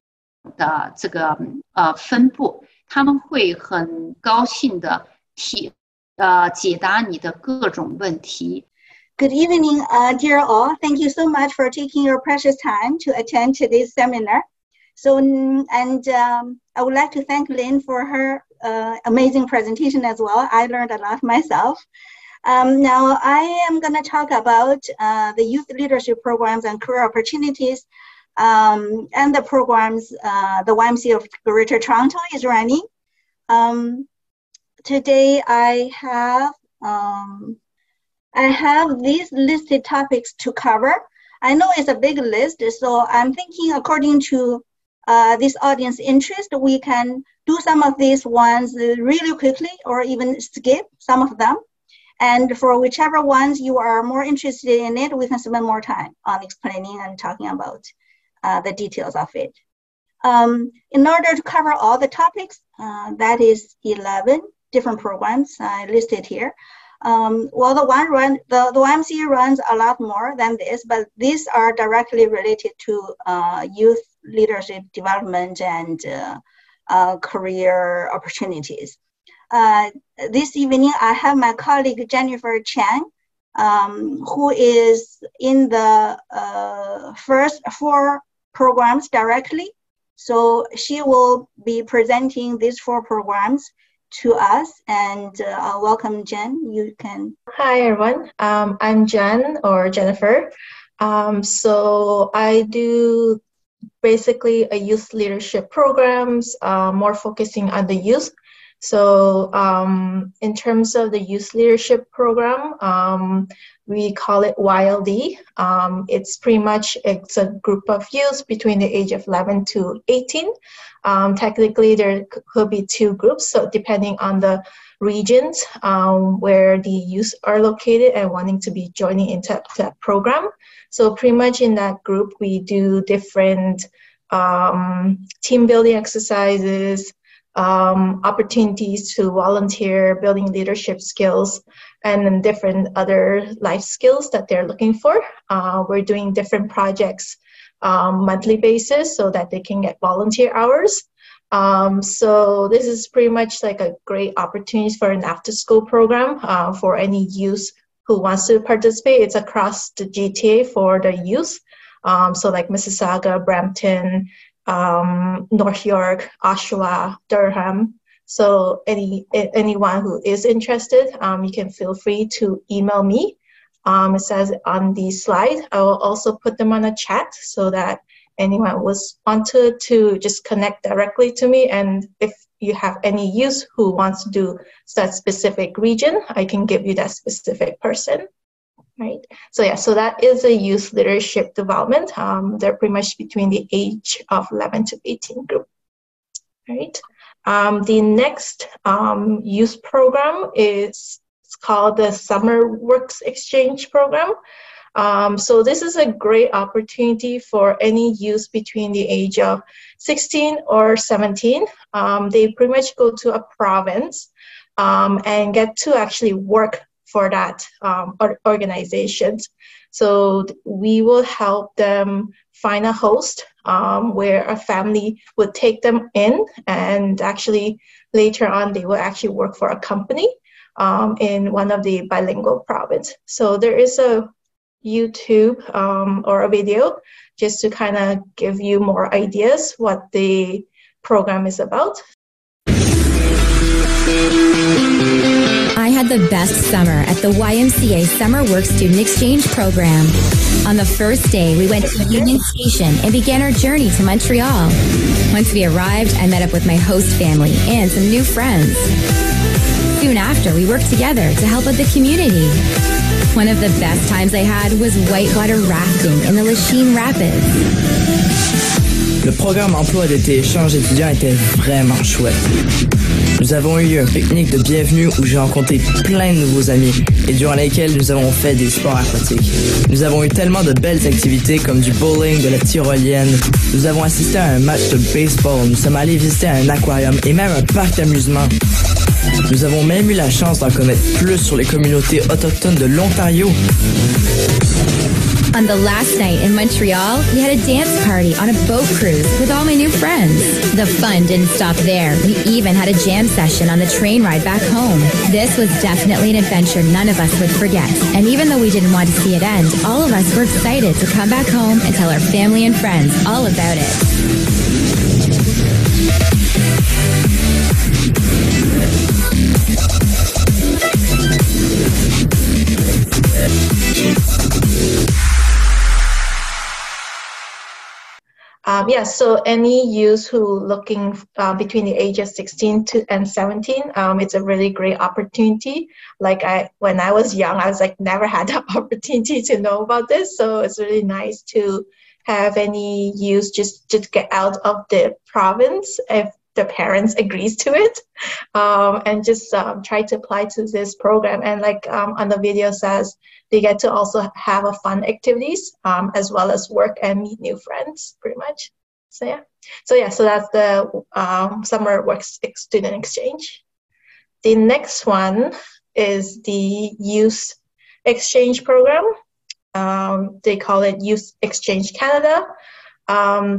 的这个呃分部，他们会很高兴的提呃解答你的各种问题。Good evening, uh, dear all. Thank you so much for taking your precious time to attend today's seminar. So, and um, I would like to thank Lynn for her uh, amazing presentation as well. I learned a lot myself. Um, now, I am going to talk about uh, the youth leadership programs and career opportunities um, and the programs uh, the YMCA of Greater Toronto is running. Um, today I have um, I have these listed topics to cover. I know it's a big list, so I'm thinking according to uh, this audience interest, we can do some of these ones really quickly or even skip some of them. And for whichever ones you are more interested in it, we can spend more time on explaining and talking about uh, the details of it. Um, in order to cover all the topics, uh, that is 11 different programs I listed here. Um, well, the one run, the, the YMCA runs a lot more than this, but these are directly related to uh, youth leadership development and uh, uh, career opportunities. Uh, this evening, I have my colleague Jennifer Chan, um, who is in the uh, first four programs directly. So she will be presenting these four programs to us and uh, welcome Jen. You can. Hi everyone. Um, I'm Jen or Jennifer. Um, so I do basically a youth leadership programs, uh, more focusing on the youth. So um, in terms of the youth leadership program, um, we call it YLD. Um, it's pretty much it's a group of youth between the age of 11 to 18. Um, technically, there could be two groups, so depending on the regions um, where the youth are located and wanting to be joining into that program. So pretty much in that group, we do different um, team building exercises, um, opportunities to volunteer, building leadership skills, and different other life skills that they're looking for. Uh, we're doing different projects um, monthly basis so that they can get volunteer hours. Um, so this is pretty much like a great opportunity for an after-school program uh, for any youth who wants to participate. It's across the GTA for the youth. Um, so like Mississauga, Brampton, um, North York, Oshawa, Durham. So any anyone who is interested, um, you can feel free to email me. Um, it says on the slide. I will also put them on a chat so that anyone was wanted to just connect directly to me. And if you have any use who wants to do that specific region, I can give you that specific person. Right. So yeah, so that is a youth leadership development. Um, they're pretty much between the age of 11 to 18 group. Right. Um, the next um, youth program is called the Summer Works Exchange Program. Um, so this is a great opportunity for any youth between the age of 16 or 17. Um, they pretty much go to a province um, and get to actually work for that um, organization. So we will help them find a host um, where a family would take them in and actually later on they will actually work for a company um, in one of the bilingual province. So there is a YouTube um, or a video just to kind of give you more ideas what the program is about. I had the best summer at the YMCA Summer Work Student Exchange Program. On the first day, we went to Union Station and began our journey to Montreal. Once we arrived, I met up with my host family and some new friends. Soon after, we worked together to help out the community. One of the best times I had was whitewater rafting in the Lachine Rapids. Le programme emploi échange étudiant était vraiment chouette. Nous avons eu un pique-nique de bienvenue où j'ai rencontré plein de nouveaux amis et durant lesquels nous avons fait des sports aquatiques. Nous avons eu tellement de belles activités comme du bowling, de la tyrolienne. Nous avons assisté à un match de baseball. Nous sommes allés visiter un aquarium et même un parc d'amusement. Nous avons même eu la chance d'en connaître plus sur les communautés autochtones de l'Ontario. On the last night in Montreal, we had a dance party on a boat cruise with all my new friends. The fun didn't stop there. We even had a jam session on the train ride back home. This was definitely an adventure none of us would forget. And even though we didn't want to see it end, all of us were excited to come back home and tell our family and friends all about it. Um, yeah, so any youth who looking uh, between the ages 16 to and 17, um, it's a really great opportunity. Like I, when I was young, I was like never had the opportunity to know about this, so it's really nice to have any youth just just get out of the province if the parents agrees to it um, and just um, try to apply to this program. And like um, on the video says they get to also have a fun activities um, as well as work and meet new friends pretty much. So yeah. So yeah so that's the um, summer work student exchange. The next one is the youth exchange program. Um, they call it youth exchange canada.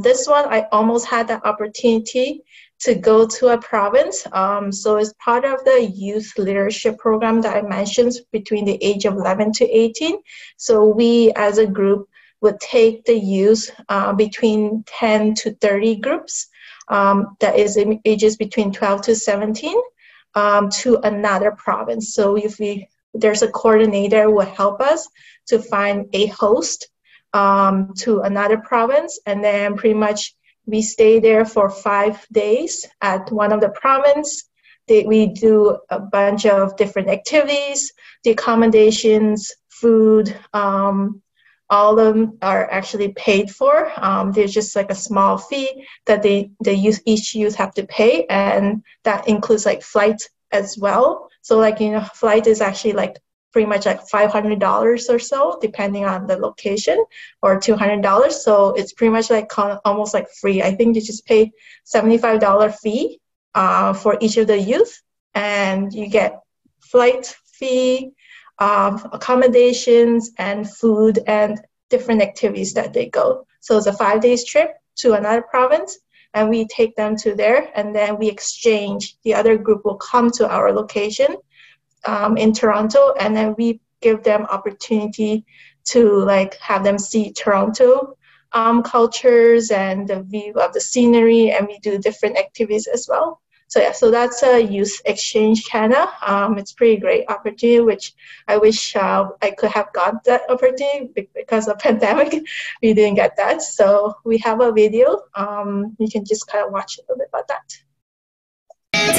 This one i almost had the opportunity to go to a province. Um, so it's part of the youth leadership program that I mentioned between the age of 11 to 18. So we as a group would take the youth uh, between 10 to 30 groups um, that is ages between 12 to 17 um, to another province. So if we there's a coordinator will help us to find a host um, to another province and then pretty much we stay there for five days at one of the province. We do a bunch of different activities, the accommodations, food, um, all of them are actually paid for. Um, there's just like a small fee that they, they use, each youth have to pay, and that includes like flight as well. So like you know, flight is actually like pretty much like $500 or so, depending on the location, or $200. So it's pretty much like almost like free. I think you just pay $75 fee uh, for each of the youth, and you get flight fee, um, accommodations, and food, and different activities that they go. So it's a five days trip to another province, and we take them to there, and then we exchange. The other group will come to our location um, in Toronto, and then we give them opportunity to like have them see Toronto um, cultures and the view of the scenery, and we do different activities as well. So yeah, so that's a youth exchange Canada. Um, it's pretty great opportunity, which I wish uh, I could have got that opportunity because of pandemic. we didn't get that. So we have a video. Um, you can just kind of watch a little bit about that.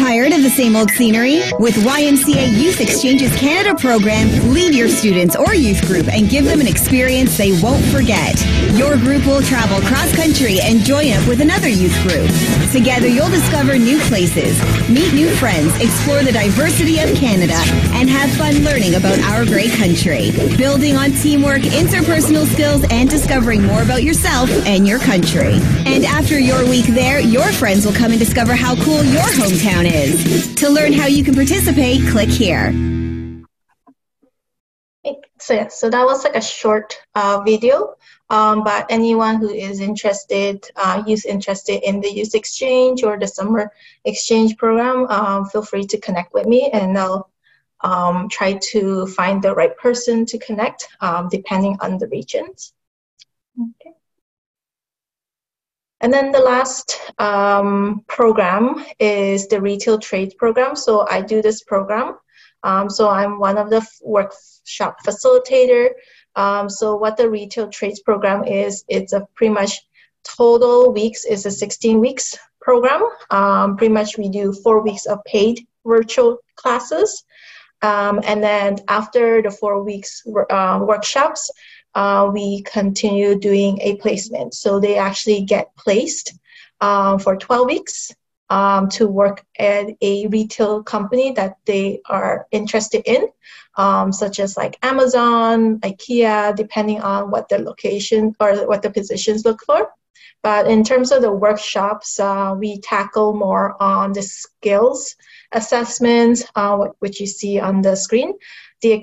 Tired of the same old scenery? With YMCA Youth Exchanges Canada program, lead your students or youth group and give them an experience they won't forget. Your group will travel cross country and join up with another youth group. Together, you'll discover new places, meet new friends, explore the diversity of Canada, and have fun learning about our great country. Building on teamwork, interpersonal skills, and discovering more about yourself and your country. And after your week there, your friends will come and discover how cool your hometown is. To learn how you can participate, click here. So yeah, so that was like a short uh, video. Um, but anyone who is interested, uh, youth interested in the youth exchange or the summer exchange program, um, feel free to connect with me, and I'll um, try to find the right person to connect, um, depending on the regions. Okay. And then the last um, program is the retail trade program. So I do this program. Um, so I'm one of the workshop facilitator. Um, so what the retail trades program is, it's a pretty much total weeks is a 16 weeks program. Um, pretty much we do four weeks of paid virtual classes. Um, and then after the four weeks uh, workshops, uh, we continue doing a placement. So they actually get placed uh, for 12 weeks um, to work at a retail company that they are interested in, um, such as like Amazon, IKEA, depending on what the location or what the positions look for. But in terms of the workshops, uh, we tackle more on the skills assessment, uh, which you see on the screen, the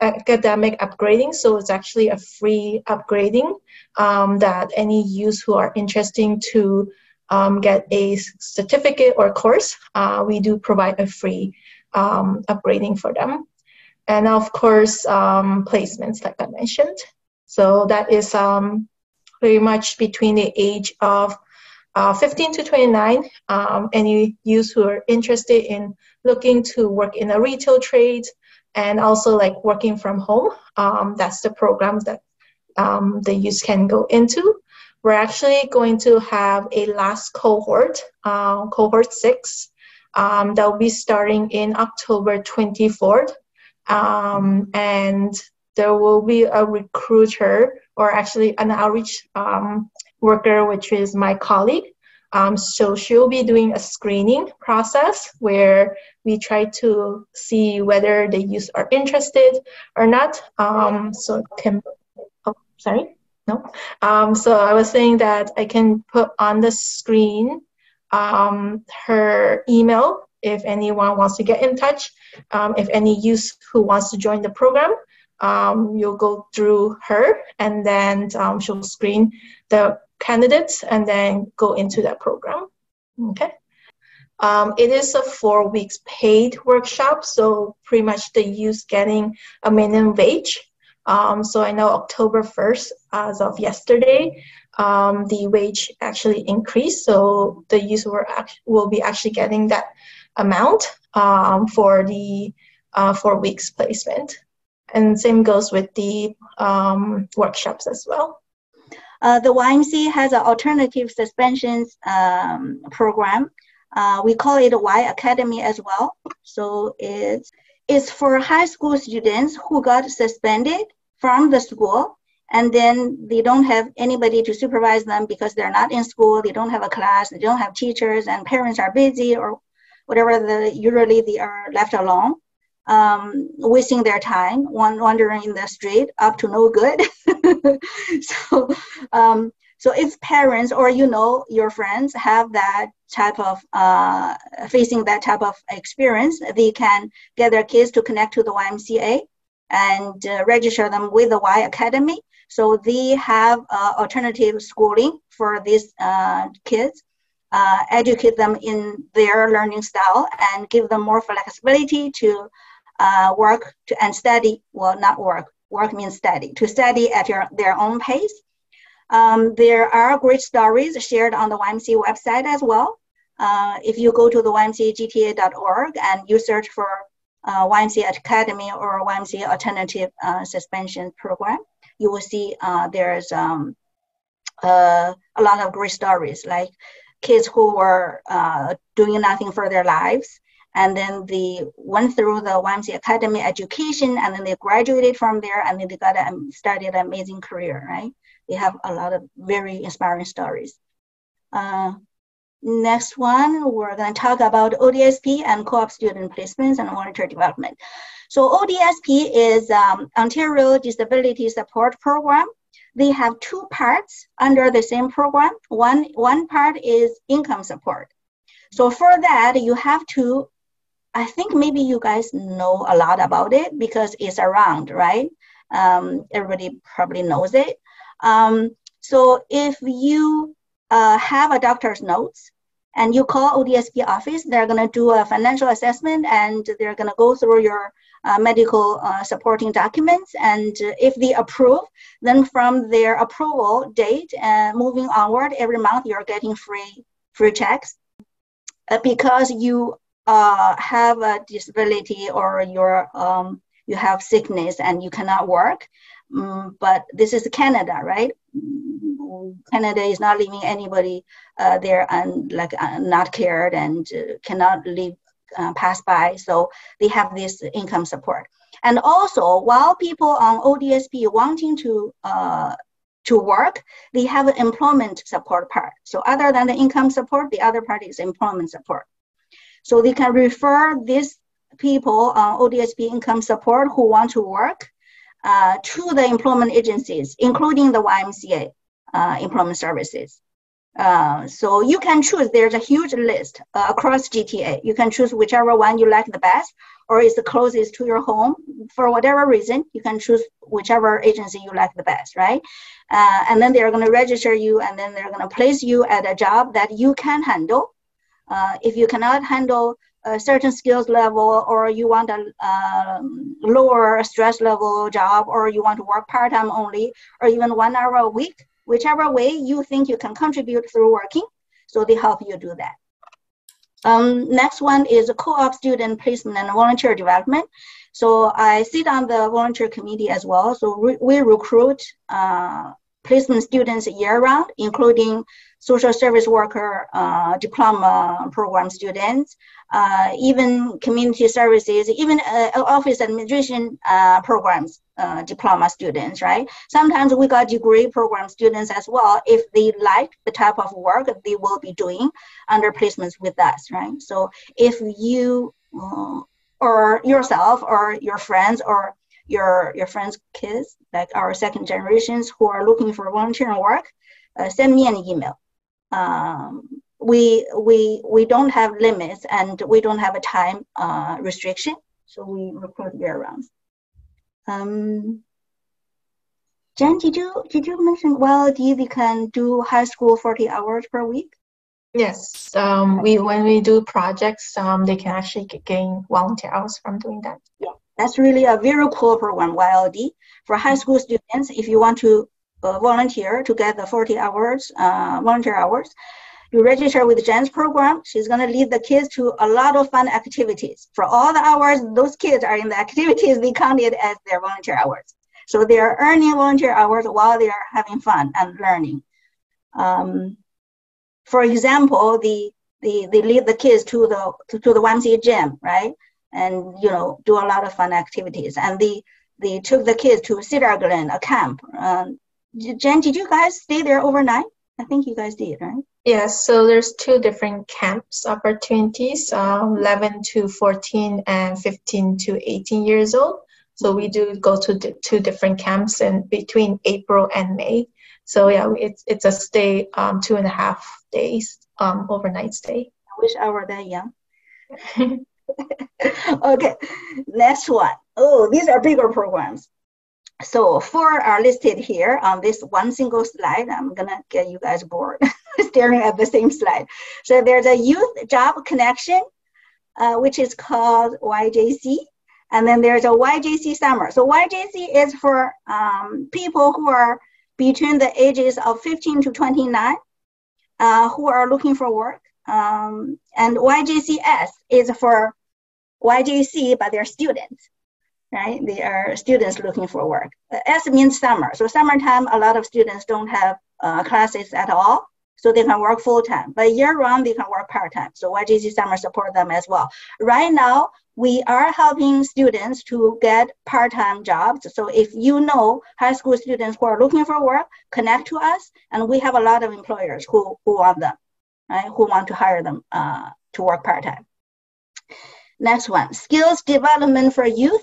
academic upgrading. So it's actually a free upgrading um, that any youth who are interested to um, get a certificate or course, uh, we do provide a free um, upgrading for them. And of course, um, placements, like I mentioned. So that is um, very much between the age of uh, 15 to 29. Um, any youth who are interested in looking to work in a retail trade, and also like working from home. Um, that's the programs that um, the youth can go into. We're actually going to have a last cohort, uh, cohort six, um, that will be starting in October 24th. Um, and there will be a recruiter or actually an outreach um, worker, which is my colleague, um, so she'll be doing a screening process where we try to see whether the youth are interested or not. Um, so can, oh, sorry, no. Um, so I was saying that I can put on the screen um, her email if anyone wants to get in touch. Um, if any youth who wants to join the program, um, you'll go through her and then she'll screen the candidates and then go into that program. Okay. Um, it is a four weeks paid workshop, so pretty much the youth getting a minimum wage. Um, so I know October 1st, as of yesterday, um, the wage actually increased. So the youth were act- will be actually getting that amount um, for the uh, four weeks placement. And same goes with the um, workshops as well. Uh, the YMC has an alternative suspensions um, program. Uh, we call it Y Academy as well. So it's, it's for high school students who got suspended from the school and then they don't have anybody to supervise them because they're not in school, they don't have a class, they don't have teachers, and parents are busy or whatever. The, usually they are left alone um, wasting their time wandering in the street up to no good. so, um, so if parents or you know your friends have that type of uh, facing that type of experience, they can get their kids to connect to the YMCA and uh, register them with the Y Academy. So they have uh, alternative schooling for these uh, kids uh, educate them in their learning style and give them more flexibility to uh, work to, and study. Well, not work. Work means study. To study at your, their own pace. Um, there are great stories shared on the YMCA website as well. Uh, if you go to the ymcagta.org and you search for uh, YMCA Academy or YMCA Alternative uh, Suspension Program, you will see uh, there's um, uh, a lot of great stories like kids who were uh, doing nothing for their lives and then they went through the YMCA Academy education and then they graduated from there and then they got a, started an amazing career, right? They have a lot of very inspiring stories. Uh, next one, we're going to talk about ODSP and co-op student placements and volunteer development. So ODSP is um, Ontario Disability Support Program they have two parts under the same program. One, one part is income support. So for that, you have to, I think maybe you guys know a lot about it because it's around, right? Um, everybody probably knows it. Um, so if you uh, have a doctor's notes and you call ODSP office, they're gonna do a financial assessment and they're gonna go through your uh, medical uh, supporting documents. And if they approve, then from their approval date and moving onward, every month you're getting free free checks. Uh, because you uh, have a disability or your um, you have sickness and you cannot work. Um, but this is Canada, right? Canada is not leaving anybody uh, there and like uh, not cared and uh, cannot leave uh, pass by. So they have this income support. And also, while people on ODSP wanting to uh, to work, they have an employment support part. So other than the income support, the other part is employment support. So they can refer these people on ODSP income support who want to work uh, to the employment agencies, including the YMCA uh, employment services. Uh, so you can choose, there's a huge list uh, across GTA. You can choose whichever one you like the best or is the closest to your home. For whatever reason, you can choose whichever agency you like the best, right? Uh, and then they're going to register you and then they're going to place you at a job that you can handle. Uh, if you cannot handle a certain skills level or you want a lower stress level job or you want to work part-time only or even one hour a week, whichever way you think you can contribute through working. So they help you do that. Um, next one is co-op student placement and volunteer development. So I sit on the volunteer committee as well. So re we recruit uh, placement students year round, including social service worker uh, diploma program students, uh, even community services, even uh, office administration uh, programs uh, diploma students, right? Sometimes we got degree program students as well. If they like the type of work they will be doing under placements with us, right? So if you uh, or yourself or your friends or your your friends' kids, like our second generations who are looking for volunteering work, uh, send me an email. Um, we we we don't have limits and we don't have a time uh, restriction, so we recruit year round. Um, Jen, did you did you mention well, they can do high school forty hours per week? Yes, um, we when we do projects, um, they can actually gain volunteer hours from doing that. Yeah, that's really a very cool program, YLD. For high school students, if you want to uh, volunteer to get the 40 hours, uh, volunteer hours, you register with Jen's program. She's going to lead the kids to a lot of fun activities. For all the hours those kids are in the activities, they counted as their volunteer hours. So they are earning volunteer hours while they are having fun and learning. Um, for example, the, the, they lead the kids to the, to, to the YMCA gym, right? And, you know, do a lot of fun activities. And they, they took the kids to Cedar Glen, a camp. Um, Jen, did you guys stay there overnight? I think you guys did, right? Yes, so there's two different camps opportunities, um, 11 to 14 and 15 to 18 years old. So we do go to d- two different camps in between April and May. So yeah, it's it's a stay um, two and a half days um, overnight stay. I wish I were that young. okay, next one. Oh, these are bigger programs. So four are listed here on this one single slide. I'm gonna get you guys bored staring at the same slide. So there's a youth job connection, uh, which is called YJC. And then there's a YJC summer. So YJC is for um, people who are between the ages of 15 to 29 uh, who are looking for work. Um, and YJCS is for YJC, but they're students right? They are students looking for work. S means summer. So summertime, a lot of students don't have uh, classes at all, so they can work full time. But year round, they can work part time. So YJC Summer support them as well. Right now, we are helping students to get part time jobs. So if you know high school students who are looking for work, connect to us, and we have a lot of employers who who want them, right? Who want to hire them uh, to work part time. Next one, skills development for youth.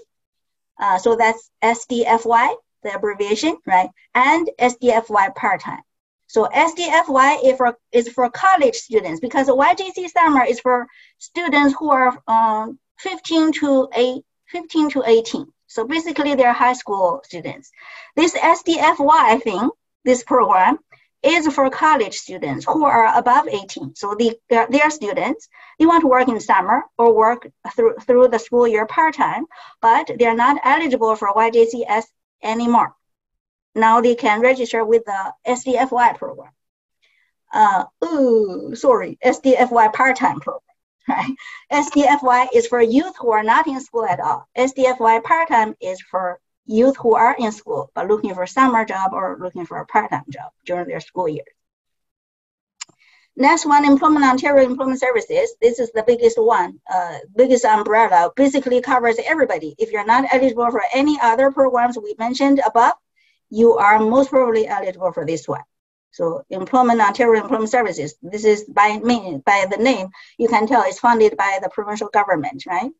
Uh, so that's SDFY, the abbreviation, right? And SDFY part-time. So SDFY is for, is for college students because YJC summer is for students who are um, 15 to 8, 15 to 18. So basically they're high school students. This SDFY thing, this program, is for college students who are above 18. So they, they're, they're students. They want to work in summer or work through, through the school year part-time, but they're not eligible for YJCS anymore. Now they can register with the SDFY program. Uh, ooh, sorry, SDFY part-time program. Right? SDFY is for youth who are not in school at all. SDFY part-time is for youth who are in school but looking for a summer job or looking for a part-time job during their school year. Next one, Employment Ontario Employment Services. This is the biggest one, uh, biggest umbrella, basically covers everybody. If you're not eligible for any other programs we mentioned above, you are most probably eligible for this one. So Employment Ontario Employment Services, this is by, me, by the name, you can tell it's funded by the provincial government, right?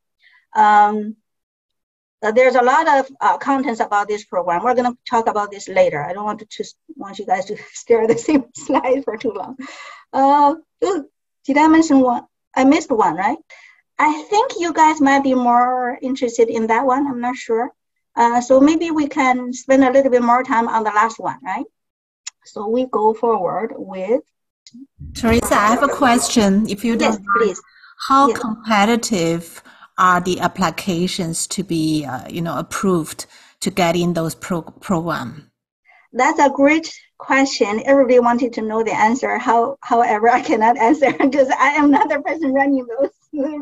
Um, uh, there's a lot of uh, contents about this program. We're going to talk about this later. I don't want to just want you guys to stare at the same slide for too long. Uh, did I mention one? I missed one, right? I think you guys might be more interested in that one. I'm not sure. Uh, so maybe we can spend a little bit more time on the last one, right? So we go forward with. Theresa, I have a question. If you don't yes, please. How yes. competitive are the applications to be, uh, you know, approved to get in those pro- program? That's a great question. Everybody wanted to know the answer. How, however, I cannot answer because I am not the person running those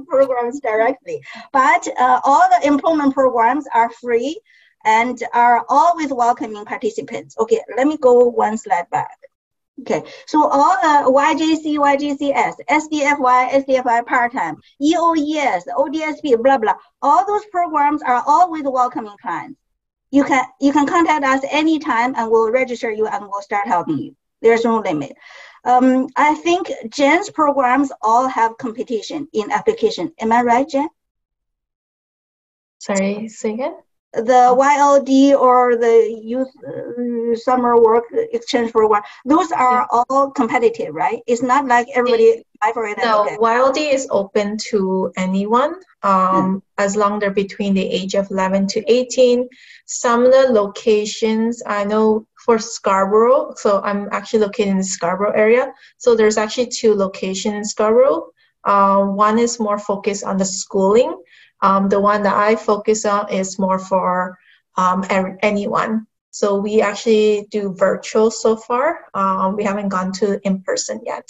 programs directly. But uh, all the employment programs are free and are always welcoming participants. Okay, let me go one slide back. Okay, so all the YJC, YJCS, SDFY, SDFY part-time, EOES, ODSP, blah, blah, all those programs are always welcoming clients. You can, you can contact us anytime and we'll register you and we'll start helping you. There's no limit. Um, I think Jen's programs all have competition in application. Am I right, Jen? Sorry, say again? The YLD or the youth uh, summer work exchange program, those are all competitive, right? It's not like everybody apply for it. No, YLD is open to anyone um, as long they're between the age of 11 to 18. Some of the locations I know for Scarborough, so I'm actually located in the Scarborough area. So there's actually two locations in Scarborough. Uh, one is more focused on the schooling um, the one that I focus on is more for um, anyone. So we actually do virtual so far. Um, we haven't gone to in person yet.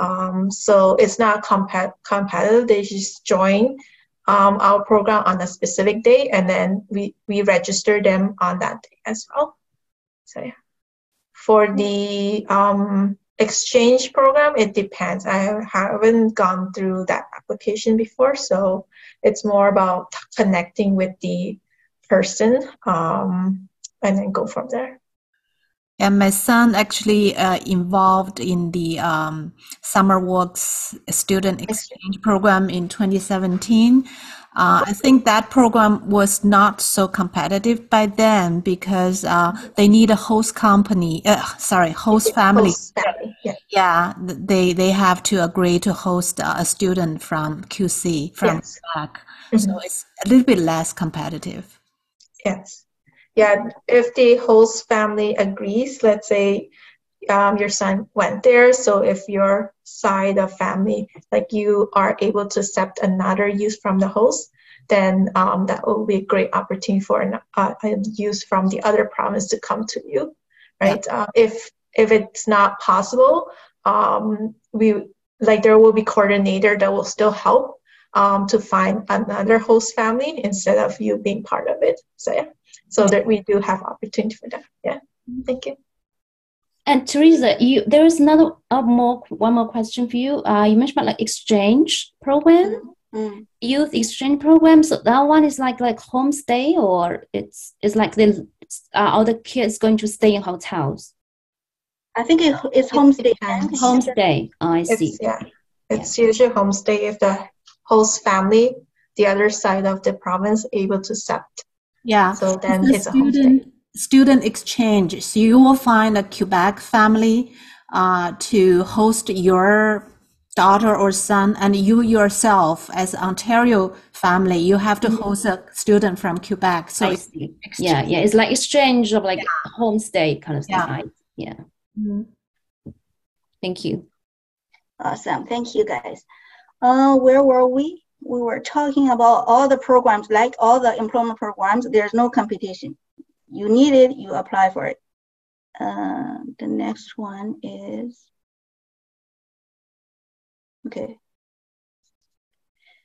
Um, so it's not comp- competitive. They just join um, our program on a specific day, and then we we register them on that day as well. So yeah. For the um, exchange program, it depends. I haven't gone through that application before, so it's more about connecting with the person um, and then go from there. And my son actually uh, involved in the um, Summer Works student exchange program in 2017. Uh, I think that program was not so competitive by then because uh, they need a host company. Uh, sorry, host family. Host family. Yeah. yeah. they they have to agree to host a student from QC from yes. mm-hmm. so it's a little bit less competitive. Yes, yeah, if the host family agrees, let's say um, your son went there, so if your side of family, like you are able to accept another youth from the host, then um, that will be a great opportunity for an, uh, a youth from the other province to come to you, right? Yeah. Uh, if if it's not possible, um, we like there will be coordinator that will still help um, to find another host family instead of you being part of it. So yeah, so that we do have opportunity for that. Yeah, thank you. And Theresa, you there is another uh, more one more question for you. Uh, you mentioned about like exchange program, mm. youth exchange program. So that one is like like homestay, or it's it's like the uh, all the kids going to stay in hotels. I think it, it's homestay. Homestay. Oh, I see. It's, yeah, it's yeah. usually homestay if the host family, the other side of the province, able to accept. Yeah. So then it's, it's a homestay. Student exchange. So you will find a Quebec family uh, to host your daughter or son, and you yourself, as Ontario family, you have to mm-hmm. host a student from Quebec. So yeah, yeah, it's like exchange of like yeah. homestay kind of thing. Yeah. Right? yeah. Mm-hmm. Thank you. Awesome. Thank you, guys. Uh, where were we? We were talking about all the programs, like all the employment programs, there's no competition. You need it, you apply for it. Uh, the next one is, okay.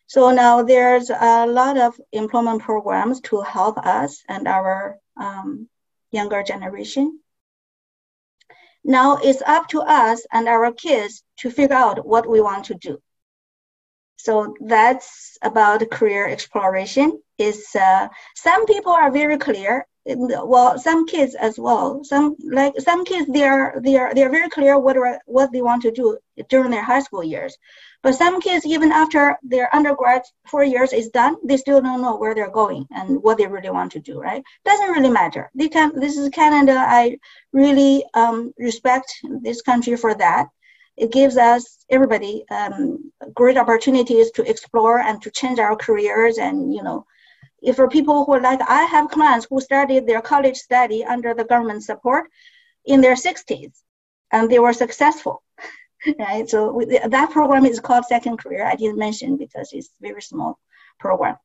So now there's a lot of employment programs to help us and our um, younger generation. Now it's up to us and our kids to figure out what we want to do. So that's about career exploration. Is uh, some people are very clear. Well, some kids as well. Some like some kids, they are they are they are very clear what are, what they want to do during their high school years. But some kids, even after their undergrad four years is done, they still don't know where they're going and what they really want to do. Right? Doesn't really matter. They can. This is Canada. I really um, respect this country for that it gives us everybody um, great opportunities to explore and to change our careers and you know if for people who like i have clients who started their college study under the government support in their 60s and they were successful right so we, that program is called second career i didn't mention because it's very small program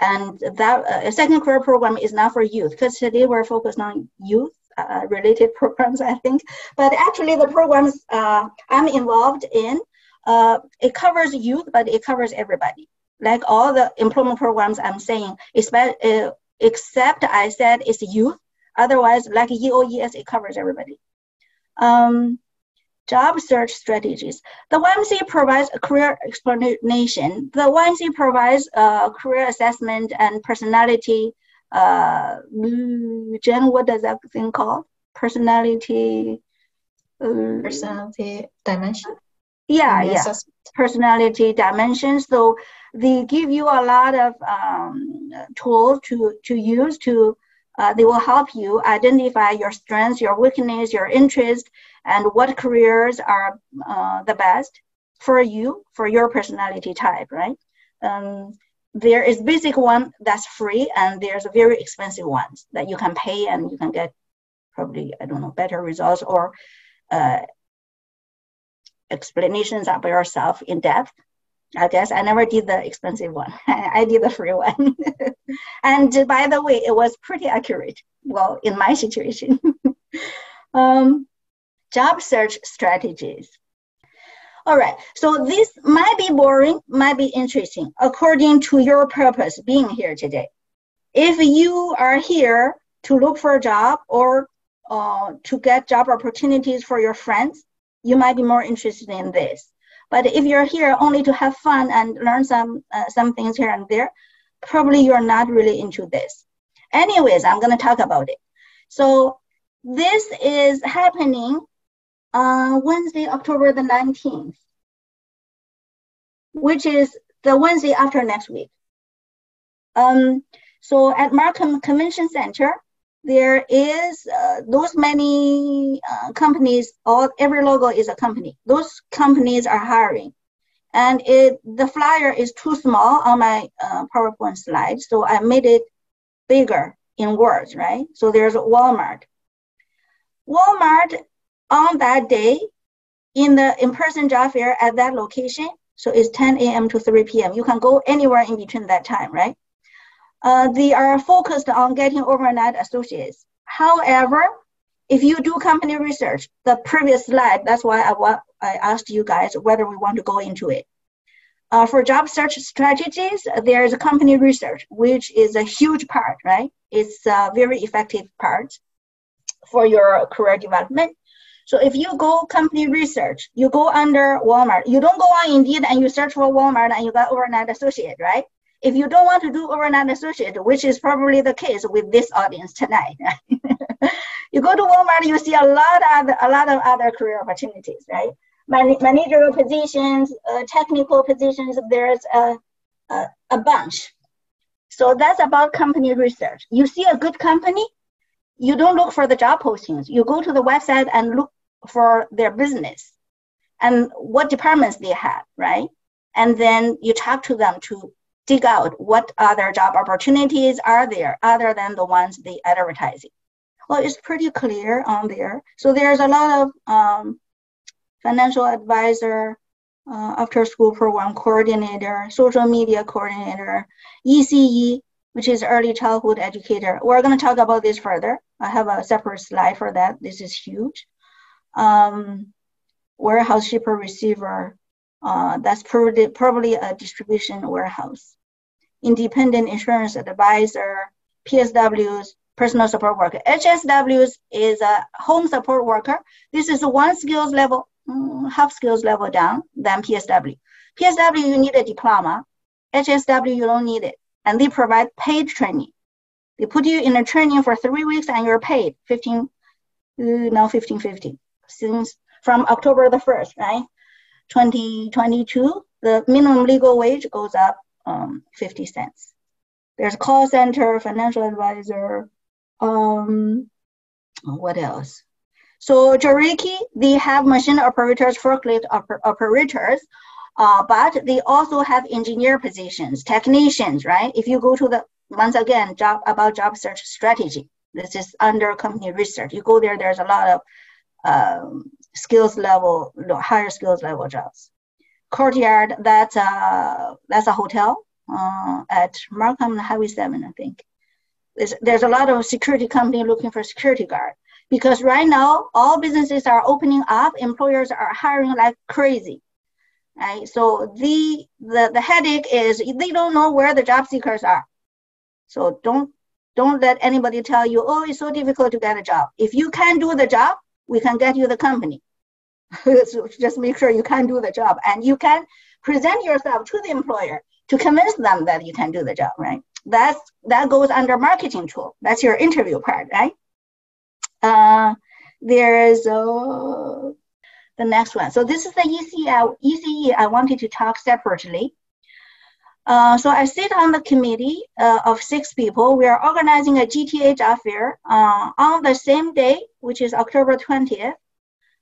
and that uh, second career program is not for youth because today we're focused on youth uh, related programs, I think. But actually, the programs uh, I'm involved in, uh, it covers youth, but it covers everybody. Like all the employment programs I'm saying, except, uh, I said it's youth. Otherwise, like EOES, it covers everybody. Um, job search strategies. The YMCA provides a career explanation. The YMCA provides a career assessment and personality uh, Jen, what does that thing called? Personality. Uh, personality dimension. Yeah, yeah. Personality dimensions. So they give you a lot of um, tools to to use to. Uh, they will help you identify your strengths, your weakness, your interest, and what careers are uh, the best for you, for your personality type, right? Um, there is basic one that's free and there's a very expensive ones that you can pay and you can get probably i don't know better results or uh, explanations by yourself in depth i guess i never did the expensive one i did the free one and by the way it was pretty accurate well in my situation um, job search strategies all right. So this might be boring, might be interesting according to your purpose being here today. If you are here to look for a job or uh, to get job opportunities for your friends, you might be more interested in this. But if you're here only to have fun and learn some uh, some things here and there, probably you're not really into this. Anyways, I'm going to talk about it. So this is happening uh, Wednesday, October the 19th, which is the Wednesday after next week. Um, so at Markham Convention Center, there is uh, those many uh, companies, all every logo is a company. Those companies are hiring. And it the flyer is too small on my uh, PowerPoint slide, so I made it bigger in words, right? So there's Walmart. Walmart on that day in the in-person job fair at that location, so it's 10 a.m. to 3 p.m. You can go anywhere in between that time, right? Uh, they are focused on getting overnight associates. However, if you do company research, the previous slide, that's why I, wa- I asked you guys whether we want to go into it. Uh, for job search strategies, there is company research, which is a huge part, right? It's a very effective part for your career development. So if you go company research, you go under Walmart. You don't go on Indeed and you search for Walmart and you got overnight associate, right? If you don't want to do overnight associate, which is probably the case with this audience tonight, you go to Walmart, you see a lot of a lot of other career opportunities, right? Man- managerial positions, uh, technical positions. There's a, a a bunch. So that's about company research. You see a good company, you don't look for the job postings. You go to the website and look for their business and what departments they have, right? And then you talk to them to dig out what other job opportunities are there other than the ones they advertising. Well, it's pretty clear on there. So there's a lot of um, financial advisor, uh, after school program coordinator, social media coordinator, ECE, which is early childhood educator. We're going to talk about this further. I have a separate slide for that. This is huge. Um, warehouse shipper receiver, uh, that's probably, probably a distribution warehouse. Independent insurance advisor, PSWs, personal support worker. HSWs is a home support worker. This is one skills level, mm, half skills level down than PSW. PSW, you need a diploma. HSW, you don't need it. And they provide paid training. They put you in a training for three weeks and you're paid 15, uh, now 1550 since from October the 1st, right? 2022, the minimum legal wage goes up um, 50 cents. There's a call center, financial advisor, um, what else? So Joriki, they have machine operators, forklift oper- operators, uh, but they also have engineer positions, technicians, right? If you go to the, once again, job about job search strategy, this is under company research. You go there, there's a lot of um, skills level, higher skills level jobs. Courtyard, that's a, that's a hotel uh, at Markham Highway 7, I think. There's, there's a lot of security company looking for security guard because right now all businesses are opening up, employers are hiring like crazy. Right? So the, the, the headache is they don't know where the job seekers are. So don't don't let anybody tell you, oh, it's so difficult to get a job. If you can do the job, we can get you the company. So just make sure you can do the job and you can present yourself to the employer to convince them that you can do the job, right? That's that goes under marketing tool. That's your interview part, right? Uh, there's uh, the next one. So this is the ECE. ECE I wanted to talk separately. Uh, so I sit on the committee uh, of six people. We are organizing a GTA job fair uh, on the same day, which is October 20th.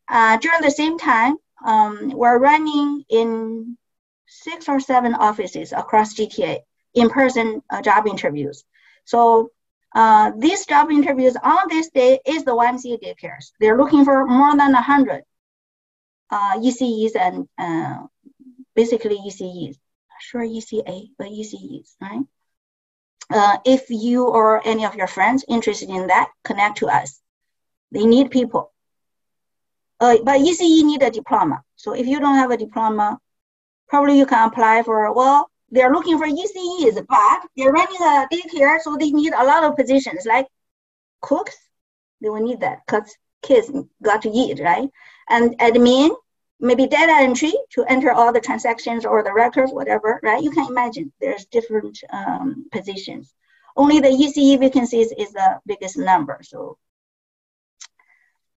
Uh, during the same time, um, we're running in six or seven offices across GTA in-person uh, job interviews. So uh, these job interviews on this day is the YMCA daycares. They're looking for more than 100 ECEs and basically ECEs sure ECA, but ECEs, right? Uh, if you or any of your friends interested in that, connect to us. They need people. Uh, but ECE need a diploma. So if you don't have a diploma, probably you can apply for, well, they're looking for ECEs, but they're running a daycare, so they need a lot of positions like cooks. They will need that because kids got to eat, right? And admin, maybe data entry to enter all the transactions or the records, whatever, right? You can imagine there's different um, positions. Only the ECE vacancies is the biggest number. So,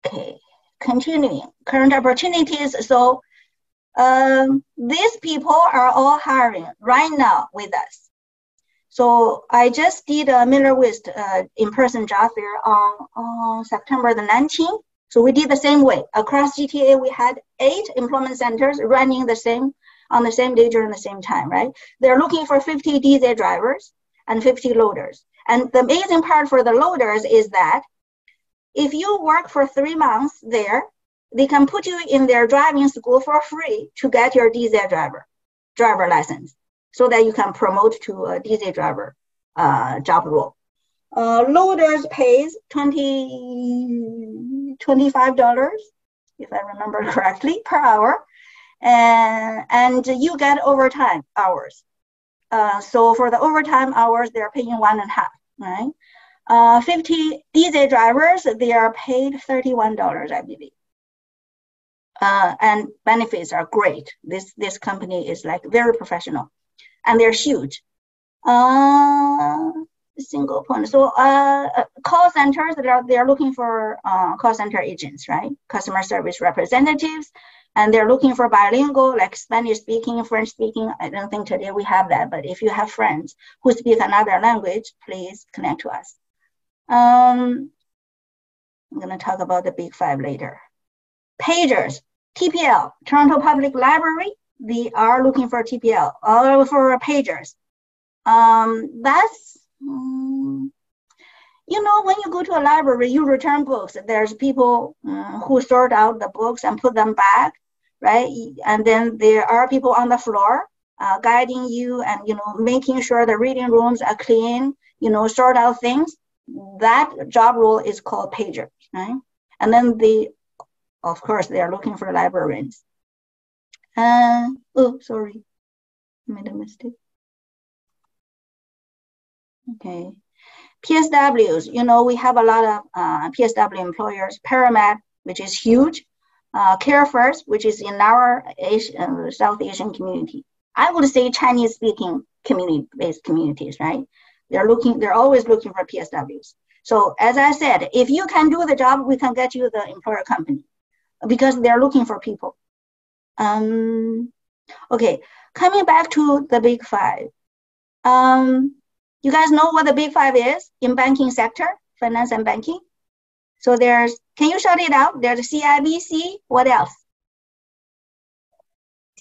okay, continuing current opportunities. So, um, these people are all hiring right now with us. So I just did a Miller Waste uh, in-person job fair on, on September the 19th. So we did the same way. Across GTA, we had eight employment centers running the same on the same day during the same time, right? They're looking for 50 DZ drivers and 50 loaders. And the amazing part for the loaders is that if you work for three months there, they can put you in their driving school for free to get your DZ driver driver license, so that you can promote to a DZ driver uh, job role. Uh, loaders pays 20 $25, if I remember correctly, per hour. And, and you get overtime hours. Uh, so for the overtime hours, they're paying one and a half, right? Uh, 50 DZ drivers, they are paid $31, I believe. Uh, and benefits are great. This this company is like very professional, and they're huge. Uh, single point. So uh, uh, call centers they are they're looking for uh, call center agents, right? Customer service representatives, and they're looking for bilingual, like Spanish speaking, French speaking. I don't think today we have that, but if you have friends who speak another language, please connect to us. Um, I'm gonna talk about the big five later. Pagers, TPL, Toronto Public Library, they are looking for TPL or for pagers. Um, that's, um, you know, when you go to a library, you return books. There's people um, who sort out the books and put them back, right? And then there are people on the floor uh, guiding you and, you know, making sure the reading rooms are clean, you know, sort out things. That job role is called pager, right? And then the of course, they are looking for librarians. Uh, oh, sorry, made a mistake. Okay. PSWs, you know, we have a lot of uh, PSW employers, Paramed, which is huge, uh, CareFirst, which is in our Asian, uh, South Asian community. I would say Chinese speaking community based communities, right? They're looking, they're always looking for PSWs. So as I said, if you can do the job, we can get you the employer company because they're looking for people. Um, okay, coming back to the big five. Um, you guys know what the big five is in banking sector, finance and banking? So there's, can you shout it out? There's CIBC, what else?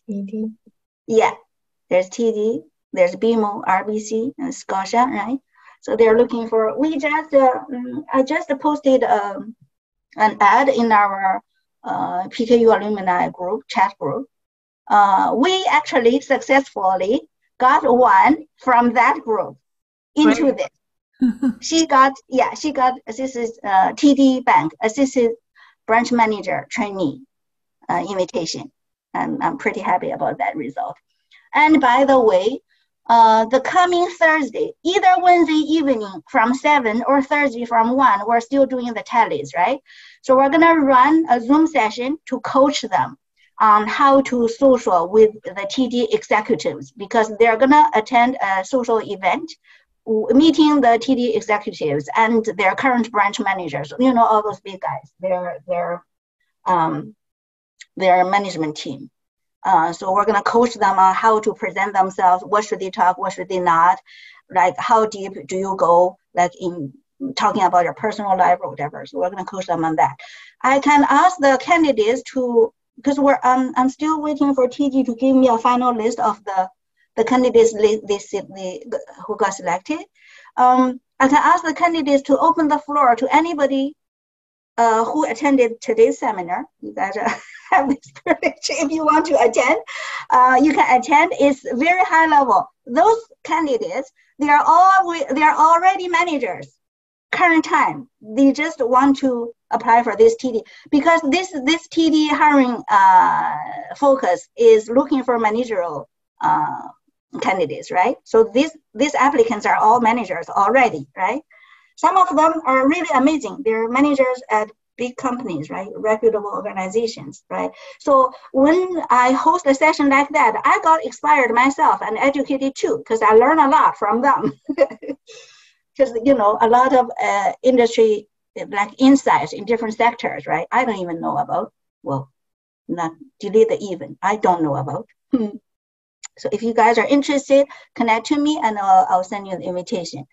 TD. Yeah, there's TD, there's BMO, RBC, and Scotia, right? So they're looking for, we just, uh, mm, I just posted um, an ad in our uh, PKU alumni group, chat group, uh, we actually successfully got one from that group into right. this. she got, yeah, she got assistant uh, TD Bank assistant branch manager trainee uh, invitation. And I'm pretty happy about that result. And by the way, uh, the coming Thursday, either Wednesday evening from 7 or Thursday from 1, we're still doing the tallies, right? So we're gonna run a Zoom session to coach them on how to social with the TD executives because they're gonna attend a social event meeting the TD executives and their current branch managers, you know, all those big guys, their, their, um, their management team. Uh, so we're gonna coach them on how to present themselves, what should they talk, what should they not, like how deep do you go, like in talking about your personal life or whatever. So we're going to coach them on that. I can ask the candidates to, because we're um, I'm still waiting for TD to give me a final list of the the candidates they, they, who got selected. Um, I can ask the candidates to open the floor to anybody uh, who attended today's seminar. You guys have this privilege. If you want to attend, uh, you can attend. It's very high level. Those candidates, they are all they are already managers current time, they just want to apply for this TD because this this TD hiring uh, focus is looking for managerial uh, candidates, right? So these these applicants are all managers already, right? Some of them are really amazing. They're managers at big companies, right? Reputable organizations, right? So when I host a session like that, I got inspired myself and educated too, because I learned a lot from them. because you know a lot of uh, industry like insights in different sectors, right? I don't even know about. Well, not delete the even. I don't know about. So if you guys are interested, connect to me and I'll, I'll send you the invitation.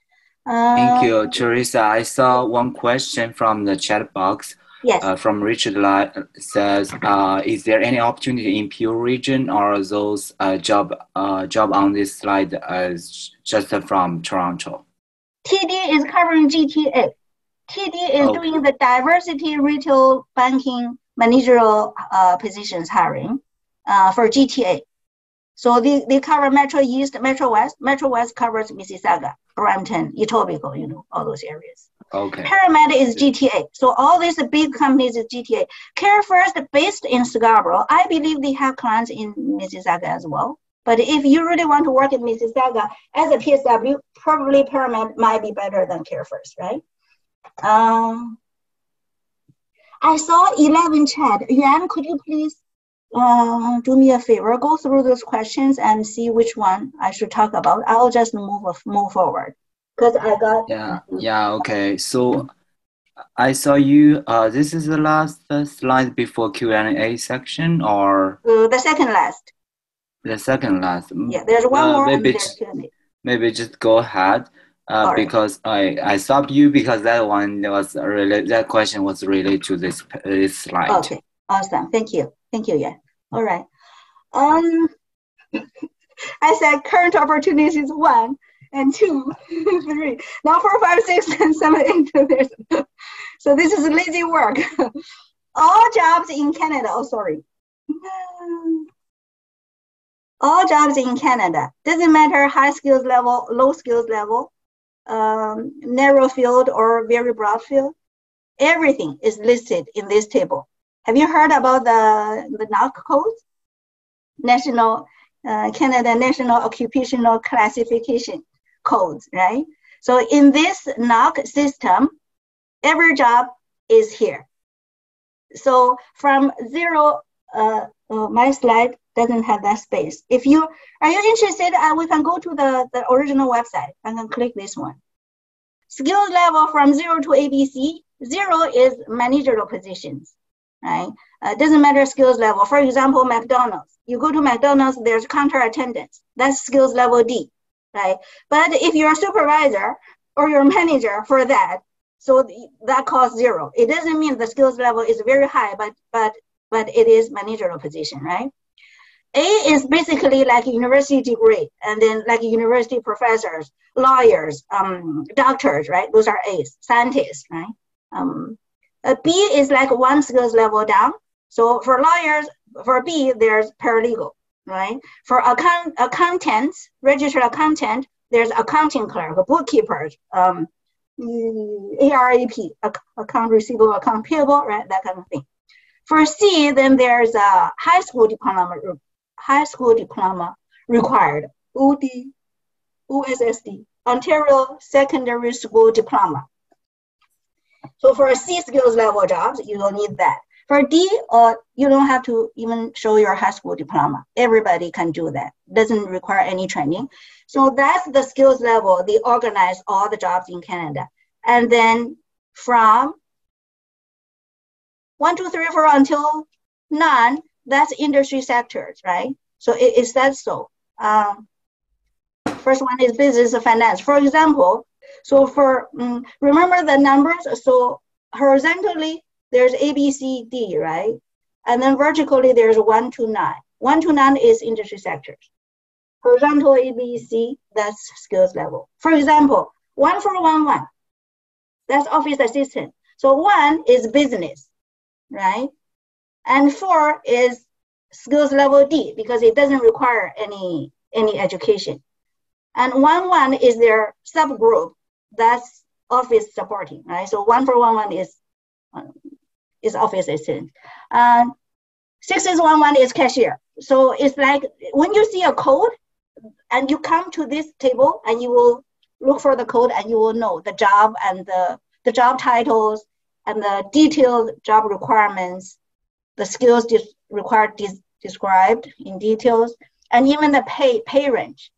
Thank you, um, Theresa. I saw one question from the chat box. Yes. Uh, from Richard Lai says, uh, is there any opportunity in Peel region or those uh, job uh, job on this slide as just from Toronto? TD is covering GTA. TD is doing the diversity retail banking managerial uh, positions hiring uh, for GTA. So they, they cover Metro East, Metro West. Metro West covers Mississauga, Brampton, Etobicoke, you know, all those areas. Okay. Paramed is GTA. So all these big companies is GTA. CareFirst based in Scarborough. I believe they have clients in Mississauga as well. But if you really want to work in Mississauga as a PSW, probably Paramed might be better than CareFirst, right? Um, I saw 11 chat. Yuan, could you please uh, do me a favor? Go through those questions and see which one I should talk about. I'll just move move forward because I got. Yeah, yeah, okay. So I saw you. Uh, this is the last slide before Q and A section, or uh, the second last. The second last. Yeah, there's one uh, more. Maybe, maybe just go ahead. Uh, right. because I, I stopped you because that one was related, that question was related to this this slide. Okay, awesome. Thank you. Thank you. Yeah. All right. Um, I said current opportunities one and two, three. Now four, five, six, and seven, eight. so this is lazy work. All jobs in Canada. Oh, sorry. All jobs in Canada. Doesn't matter high skills level, low skills level um, narrow field or very broad field. Everything is listed in this table. Have you heard about the, the NOC codes? National, uh, Canada National Occupational Classification codes, right? So in this NOC system, every job is here. So from zero, uh, uh, my slide doesn't have that space. If you are you interested, uh, we can go to the, the original website and then click this one. Skills level from zero to ABC. Zero is managerial positions, right? Uh, doesn't matter skills level. For example, McDonald's. You go to McDonald's, there's counter attendants. That's skills level D, right? But if you're a supervisor or your manager for that, so that costs zero. It doesn't mean the skills level is very high, but but but it is managerial position, right? A is basically like university degree, and then like university professors, lawyers, um, doctors, right? Those are A's, scientists, right? Um, a B is like one skills level down. So for lawyers, for B, there's paralegal, right? For account accountants, registered accountant, there's accounting clerk, bookkeepers, um, ARAP, account receivable, account payable, right? That kind of thing. For C, then there's a high school diploma high school diploma required, OD, Ontario Secondary School Diploma. So for a C skills level jobs, you don't need that. For D, uh, you don't have to even show your high school diploma. Everybody can do that. Doesn't require any training. So that's the skills level. They organize all the jobs in Canada. And then from one, two, three, four until nine, that's industry sectors, right? So it is that so. Um, first one is business and finance. For example, so for um, remember the numbers. So horizontally there's A, B, C, D, right? And then vertically there's one to nine. One to nine is industry sectors. Horizontal A, B, C, that's skills level. For example, one four one one, that's office assistant. So one is business, right? And four is skills level D because it doesn't require any any education. And one one is their subgroup that's office supporting, right? So one for one one is um, is office assistant. Um, six is one one is cashier. So it's like when you see a code and you come to this table and you will look for the code and you will know the job and the, the job titles and the detailed job requirements the skills required described in details, and even the pay pay range.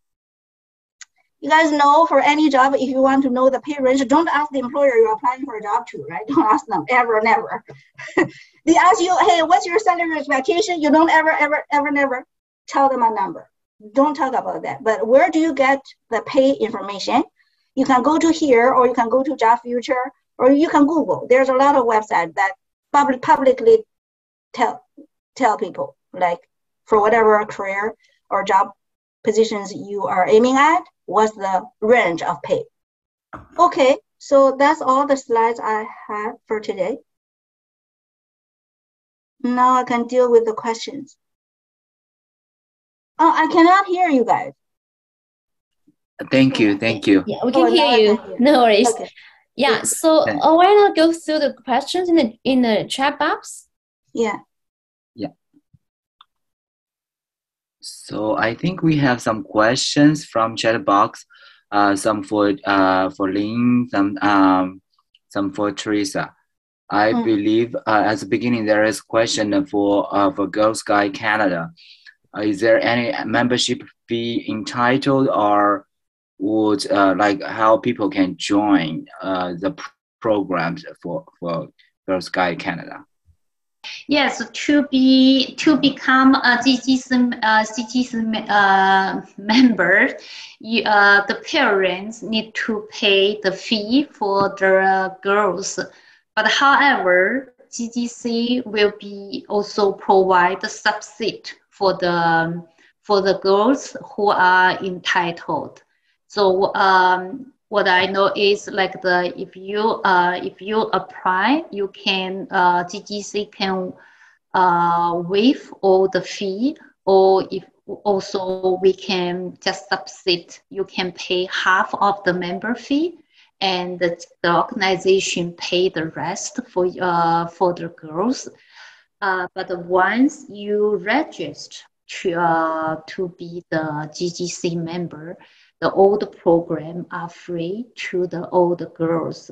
You guys know for any job, if you want to know the pay range, don't ask the employer you're applying for a job to, right? Don't ask them ever, never. they ask you, hey, what's your salary expectation? You don't ever, ever, ever, never tell them a number. Don't talk about that. But where do you get the pay information? You can go to here, or you can go to Job Future, or you can Google. There's a lot of websites that public, publicly tell tell people like for whatever career or job positions you are aiming at, what's the range of pay? Okay, so that's all the slides I have for today. Now I can deal with the questions. Oh, I cannot hear you guys. Thank you, thank you. Yeah, we can oh, hear you. Hear. No worries. Okay. Yeah, so uh, why not go through the questions in the in the chat box? Yeah. Yeah. So I think we have some questions from chat box. Uh, some for uh for Lynn, some um some for Teresa. I mm. believe uh, at the beginning there is question for uh, for Girl Scout Canada. Uh, is there any membership fee entitled or would uh, like how people can join uh, the programs for for Girl Scout Canada? Yes, to be to become a GGC uh, uh, member, you, uh, the parents need to pay the fee for the girls. But however, GGC will be also provide the subsidy for the for the girls who are entitled. So um, what I know is like the if you uh, if you apply, you can uh, GGC can uh, waive all the fee, or if also we can just subsidy. You can pay half of the member fee, and the, the organization pay the rest for uh, for the girls. Uh, but once you register to uh, to be the GGC member, the old program are free to the old girls.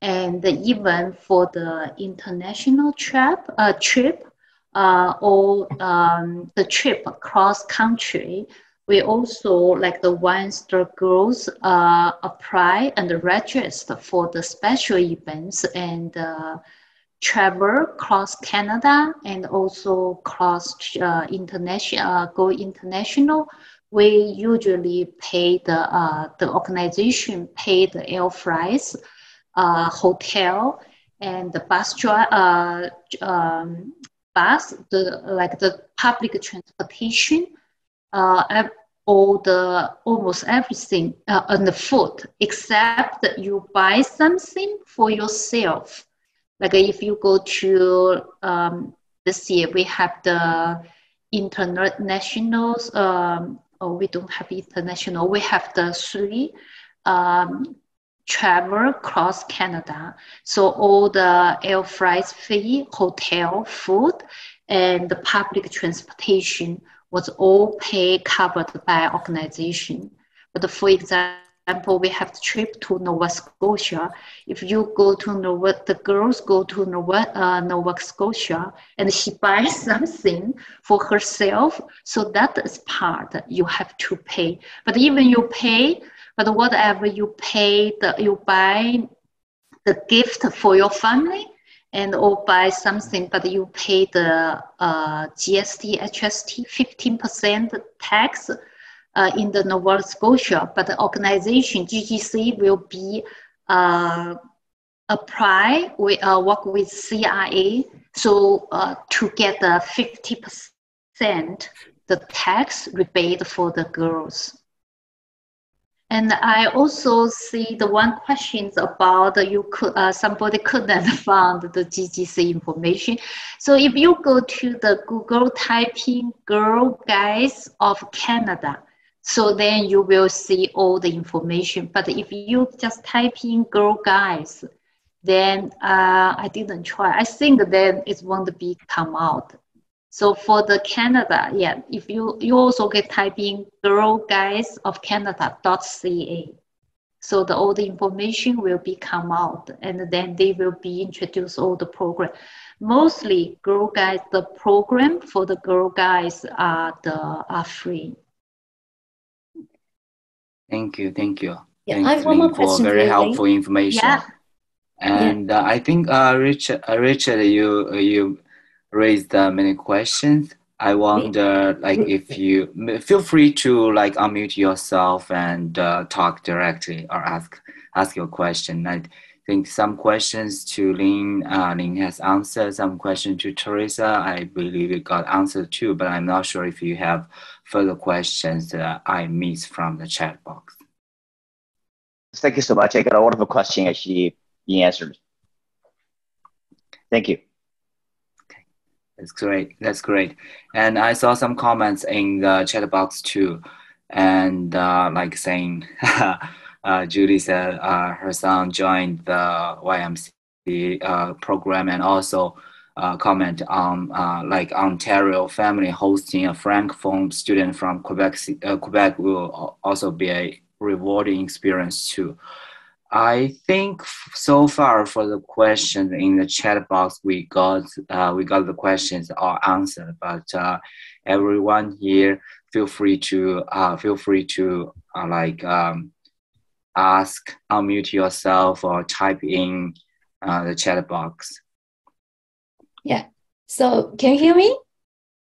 And even for the international trip, uh, trip uh, or um, the trip across country, we also like the ones the girls uh, apply and register for the special events and uh, travel across Canada and also cross uh, international, uh, go international we usually pay the uh, the organization pay the air flights, uh, hotel, and the bus uh, um, bus the like the public transportation, uh, all the almost everything uh, and the food except that you buy something for yourself. Like if you go to um, this year, we have the international um, oh, we don't have international. We have the three um, travel across Canada. So all the air flights fee, hotel, food, and the public transportation was all paid covered by organization. But for example, example, we have the trip to Nova Scotia. If you go to Nova, the girls go to Nova, uh, Nova Scotia and she buys something for herself. So that is part you have to pay. But even you pay, but whatever you pay, the, you buy the gift for your family and or buy something, but you pay the uh, GST, HST, 15% tax uh, in the Nova Scotia, but the organization GGC will be uh, apply, we uh, work with CIA, so uh, to get the 50% the tax rebate for the girls. And I also see the one questions about you could uh, somebody couldn't find the GGC information. So if you go to the Google typing "Girl Guides of Canada," So then you will see all the information. But if you just type in girl guides, then uh, I didn't try. I think then it won't be come out. So for the Canada, yeah, if you, you also get type in girl guides of Canada.ca. So the all the information will be come out and then they will be introduced all the program. Mostly girl guides, the program for the girl guides are the are free. Thank you, thank you. Yeah, Thanks, I have one more question for very helpful information. Yeah. And yeah. Uh, I think uh, Richard, uh, Richard, you uh, you raised uh, many questions. I wonder, like, if you feel free to like unmute yourself and uh, talk directly or ask ask your question. I think some questions to Lynn, uh, Lynn has answered. Some questions to Teresa, I believe it got answered too. But I'm not sure if you have further questions that I missed from the chat box. Thank you so much. I got a lot of questions actually being answered. Thank you. Okay, that's great. That's great. And I saw some comments in the chat box too, and uh, like saying, uh, Judy said uh, her son joined the YMCA uh, program, and also uh, comment on uh, like Ontario family hosting a francophone student from Quebec. Quebec will also be a rewarding experience too. I think so far for the questions in the chat box, we got uh, we got the questions all answered. But uh, everyone here, feel free to uh, feel free to uh, like um, ask, unmute yourself, or type in uh, the chat box. Yeah. So can you hear me?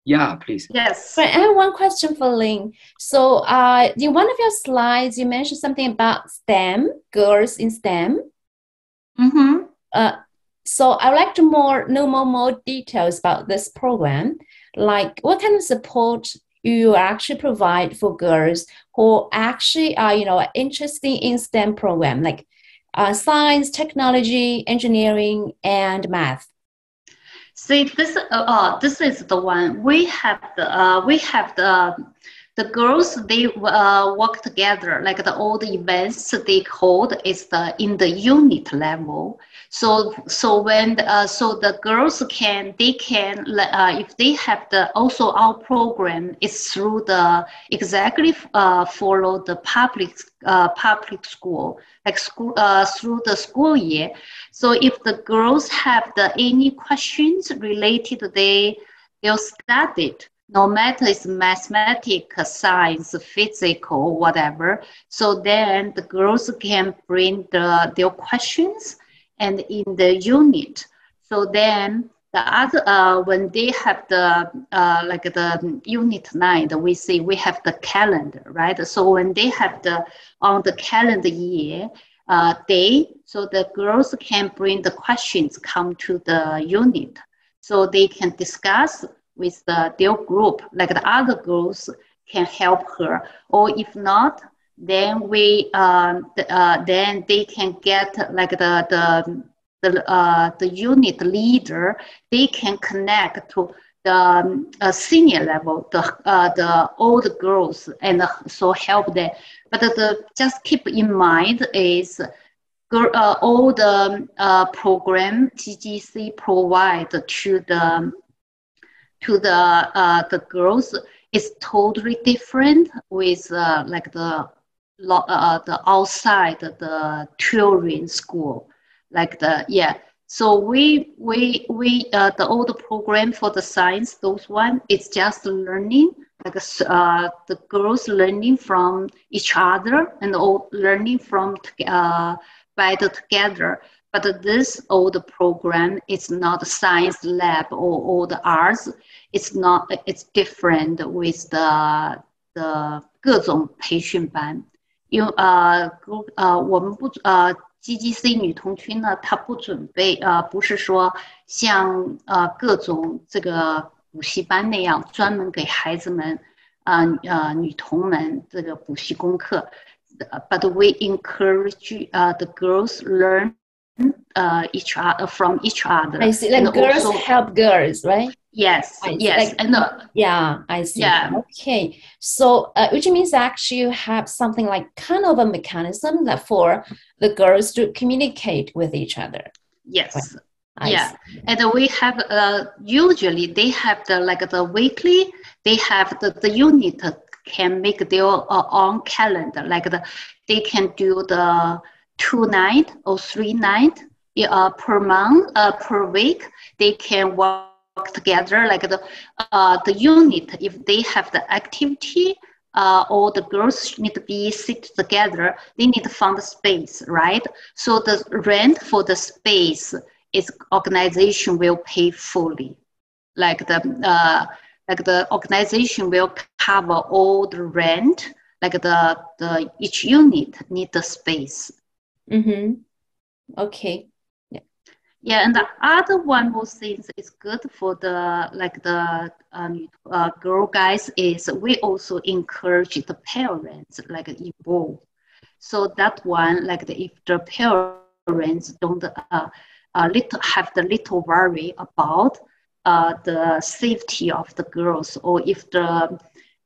Yeah, please. Yes. I have one question for Lynn. So, uh, in one of your slides, you mentioned something about STEM, girls in STEM. Mm-hmm. Uh, so, I would like to more know more, more details about this program. Like, what kind of support you actually provide for girls who actually are, you know, interested in STEM program, like uh, science, technology, engineering, and math. See, this uh, uh, this is the one. We have the uh, we have the the girls they uh, work together. Like the the events they hold is the in the unit level so so when uh, so the girls can they can uh, if they have the also our program is through the exactly uh, follow the public uh, public school like school uh, through the school year so if the girls have the any questions related they they'll study it no matter it's mathematics, science, physical, whatever. So then the girls can bring the, their questions and in the unit. So then the other, uh, when they have the, uh, like the unit nine, we see we have the calendar, right? So when they have the, on the calendar year, uh, day, so the girls can bring the questions come to the unit. So they can discuss with the, their group, like the other girls can help her. Or if not, then we um, uh, then they can get like the the the, uh, the unit leader. They can connect to the um, uh, senior level, the uh, the old girls, and so help them. But the just keep in mind is. Uh, all the uh, program GGC provide to the to the uh, the girls is totally different with like the uh, the outside the children school like the yeah so we we we uh, the old program for the science those one it's just learning like uh, the girls learning from each other and all learning from uh, by the together but this old program is not science lab or, or the arts. It's not. It's different with the the 各种培训班。 因为呃呃我们不呃 GGC 女童区呢，它不准备呃不是说像呃各种这个补习班那样专门给孩子们呃呃女童们这个补习功课。But we encourage uh, the girls learn uh, each other from each other. I see. Like and girls also, help girls, right? Yes. Yes. Like, and uh, yeah, I see. Yeah. Okay. So, uh, which means actually you have something like kind of a mechanism that for the girls to communicate with each other. Yes. Right. yeah, see. and we have uh, usually they have the like the weekly. They have the the unit can make their uh, own calendar. Like the they can do the two night or three night uh, per month, uh, per week, they can work together like the, uh, the unit. If they have the activity, uh, all the girls need to be sit together, they need to find the space, right? So the rent for the space is organization will pay fully. Like the, uh, like the organization will cover all the rent, like the, the each unit need the space Mm-hmm. Okay. Yeah. Yeah, and the other one more things is good for the like the um, uh, girl guides is we also encourage the parents like involve. So that one, like the, if the parents don't uh, uh, little, have the little worry about uh, the safety of the girls, or if the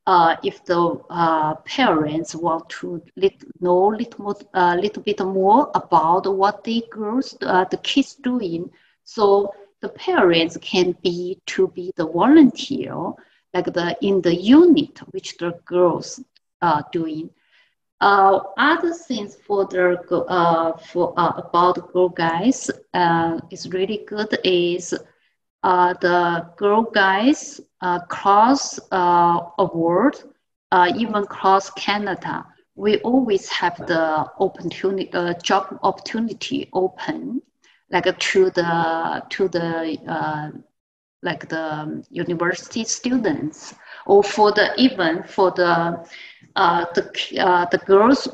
uh, if the uh, parents want to lit, know little uh, little bit more about what the girls, uh, the kids doing, so the parents can be to be the volunteer, like the in the unit which the girls are doing. Uh, other things for the uh, for uh, about girl guides uh, is really good is uh, the girl guides uh, cross uh, a world, uh, even cross Canada. We always have the opportunity, uh, job opportunity open, like to the to the uh, like the university students, or for the even for the uh, the uh, the girls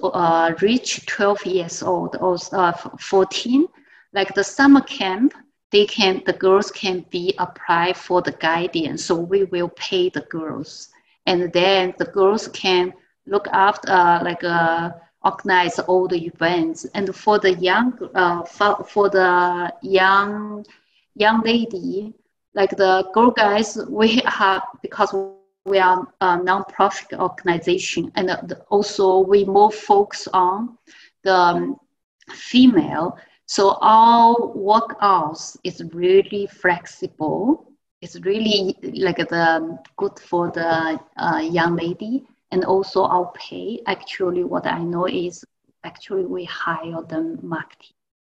reach 12 years old or uh, 14, like the summer camp they can the girls can be apply for the guidance so we will pay the girls. And then the girls can look after uh, like uh, organize all the events. And for the young uh, for, for the young young lady like the girl guides we have because we are a non-profit organization and also we more focus on the um, female so our work hours is really flexible. It's really like the good for the uh, young lady, and also our pay. Actually, what I know is actually we hire the marketing